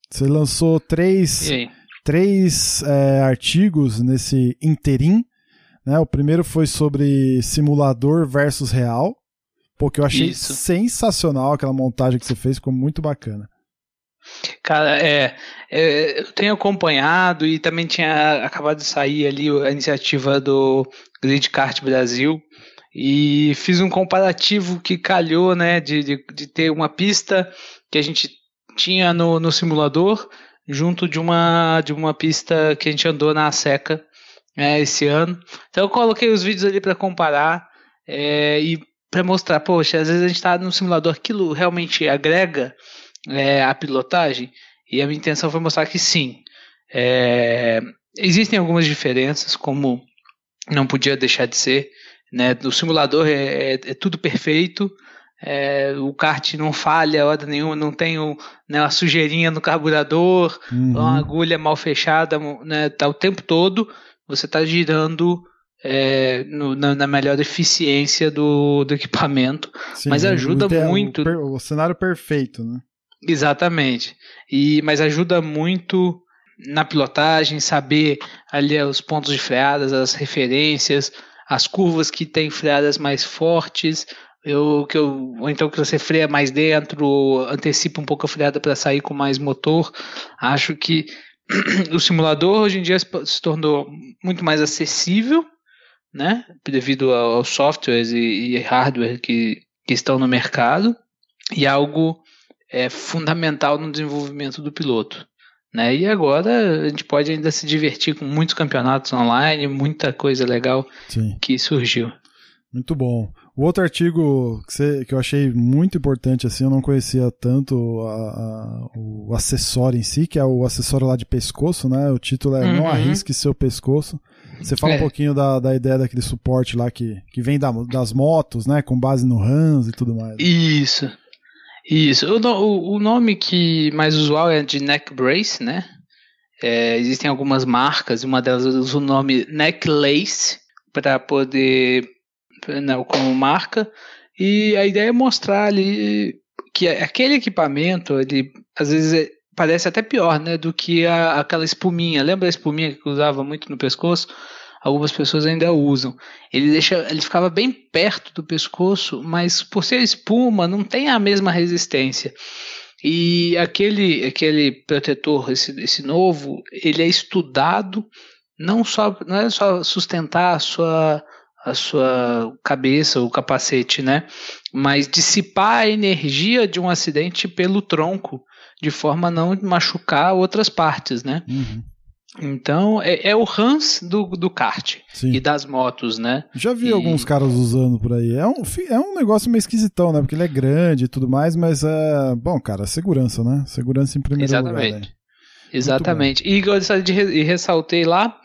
[SPEAKER 1] Você lançou três, três é, artigos nesse interim. Né? O primeiro foi sobre simulador versus real. Porque eu achei Isso. sensacional aquela montagem que você fez, ficou muito bacana.
[SPEAKER 4] Cara, é, é, eu tenho acompanhado e também tinha acabado de sair ali a iniciativa do Grid Kart Brasil e fiz um comparativo que calhou, né, de, de, de ter uma pista que a gente tinha no, no simulador junto de uma de uma pista que a gente andou na seca é, esse ano. Então eu coloquei os vídeos ali para comparar é, e para mostrar, poxa, às vezes a gente está no simulador, aquilo realmente agrega é, a pilotagem? E a minha intenção foi mostrar que sim. É, existem algumas diferenças, como não podia deixar de ser. Né? No simulador é, é, é tudo perfeito, é, o kart não falha hora nenhuma, não tem o, né, uma sujeirinha no carburador, uhum. uma agulha mal fechada, né, tá o tempo todo você está girando é, no, na, na, melhor eficiência do, do equipamento, Sim, mas ajuda muito.
[SPEAKER 1] O, o, cenário perfeito, né?
[SPEAKER 4] Exatamente. E, mas ajuda muito na pilotagem, saber ali os pontos de freadas, as referências, as curvas que tem freadas mais fortes, eu, que eu, ou então que você freia mais dentro, antecipa um pouco a freada para sair com mais motor. Acho que o simulador hoje em dia se tornou muito mais acessível, né, devido aos softwares e, e hardware que, que estão no mercado, e algo é fundamental no desenvolvimento do piloto. Né? E agora a gente pode ainda se divertir com muitos campeonatos online, muita coisa legal Sim. que surgiu.
[SPEAKER 1] Muito bom. O outro artigo que, você, que, eu achei muito importante, assim, eu não conhecia tanto a, a, o acessório em si, que é o acessório lá de pescoço, né? O título é uhum. Não Arrisque Seu Pescoço. Você fala é. um pouquinho da, da ideia daquele suporte lá que, que vem da, das motos, né? Com base no RANS e tudo mais.
[SPEAKER 4] Isso. Isso. O, o, o nome que mais usual é de neck brace, né? É, existem algumas marcas, uma delas usa o nome necklace para poder né, como marca. E a ideia é mostrar ali que aquele equipamento, ele às vezes é, parece até pior, né, do que a, aquela espuminha. Lembra a espuminha que usava muito no pescoço? Algumas pessoas ainda usam. Ele deixa, ele ficava bem perto do pescoço, mas por ser espuma não tem a mesma resistência. E aquele aquele protetor, esse, esse novo, ele é estudado não só não é só sustentar a sua a sua cabeça, o capacete, né? Mas dissipar a energia de um acidente pelo tronco, de forma a não machucar outras partes, né? Uhum. Então, é, é, o Hans do, do kart Sim. e das motos, né?
[SPEAKER 1] Já vi
[SPEAKER 4] e...
[SPEAKER 1] alguns caras usando por aí. É um, é um negócio meio esquisitão, né? Porque ele é grande e tudo mais, mas é. Bom, cara, segurança, né? Segurança em primeiro
[SPEAKER 4] Exatamente.
[SPEAKER 1] lugar. Né?
[SPEAKER 4] Exatamente. E gostaria de e ressaltei lá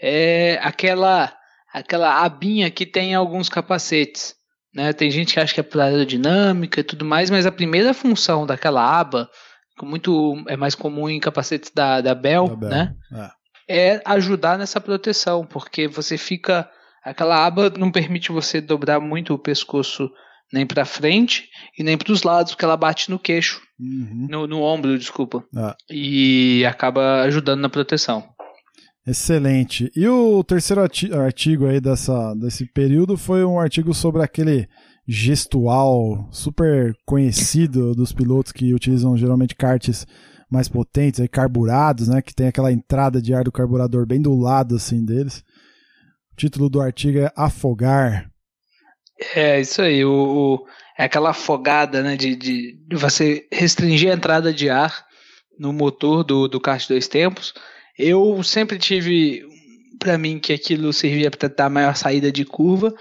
[SPEAKER 4] é aquela, aquela abinha que tem alguns capacetes. Né? Tem gente que acha que é para aerodinâmica e tudo mais, mas a primeira função daquela aba muito é mais comum em capacetes da, da Bell, da Bell. né? É. é ajudar nessa proteção, porque você fica aquela aba não permite você dobrar muito o pescoço nem para frente e nem para os lados, porque ela bate no queixo, uhum. no, no, ombro, desculpa, ah. e acaba ajudando na proteção.
[SPEAKER 1] Excelente. E o terceiro artigo aí dessa, desse período foi um artigo sobre aquele gestual super conhecido dos pilotos que utilizam geralmente karts mais potentes, aí, carburados, né, que tem aquela entrada de ar do carburador bem do lado assim deles. O título do artigo é Afogar.
[SPEAKER 4] É, isso aí, o, o é aquela afogada, né, de, de, você restringir a entrada de ar no motor do, do kart dois tempos. Eu sempre tive para mim que aquilo servia para dar maior saída de curva,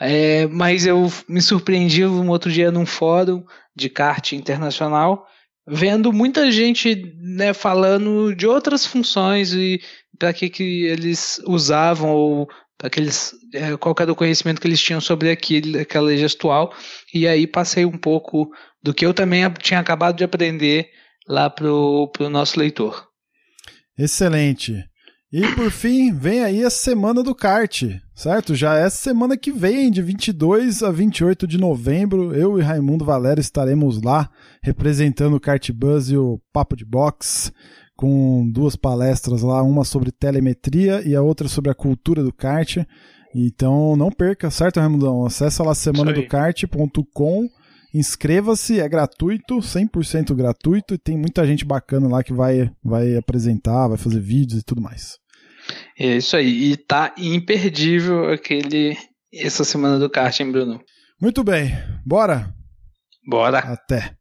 [SPEAKER 4] É, mas eu me surpreendi um outro dia num fórum de kart internacional, vendo muita gente né, falando de outras funções e para que, que eles usavam ou para que eles, é, qual era o conhecimento que eles tinham sobre aquele, aquela gestual. E aí passei um pouco do que eu também tinha acabado de aprender lá pro, pro nosso leitor.
[SPEAKER 1] Excelente. E por fim, vem aí a semana do kart, certo? Já é semana que vem, de 22 a 28 de novembro, eu e Raimundo Valério estaremos lá representando o Kart Buzz e o Papo de Box, com duas palestras lá, uma sobre telemetria e a outra sobre a cultura do kart. Então não perca, certo, Raimundão? Acesse lá semanadocart.com Inscreva-se, é gratuito, 100% gratuito e tem muita gente bacana lá que vai, vai apresentar, vai fazer vídeos e tudo mais.
[SPEAKER 4] É isso aí, e tá imperdível aquele essa semana do kart, hein, Bruno?
[SPEAKER 1] Muito bem, bora?
[SPEAKER 4] Bora.
[SPEAKER 1] Até.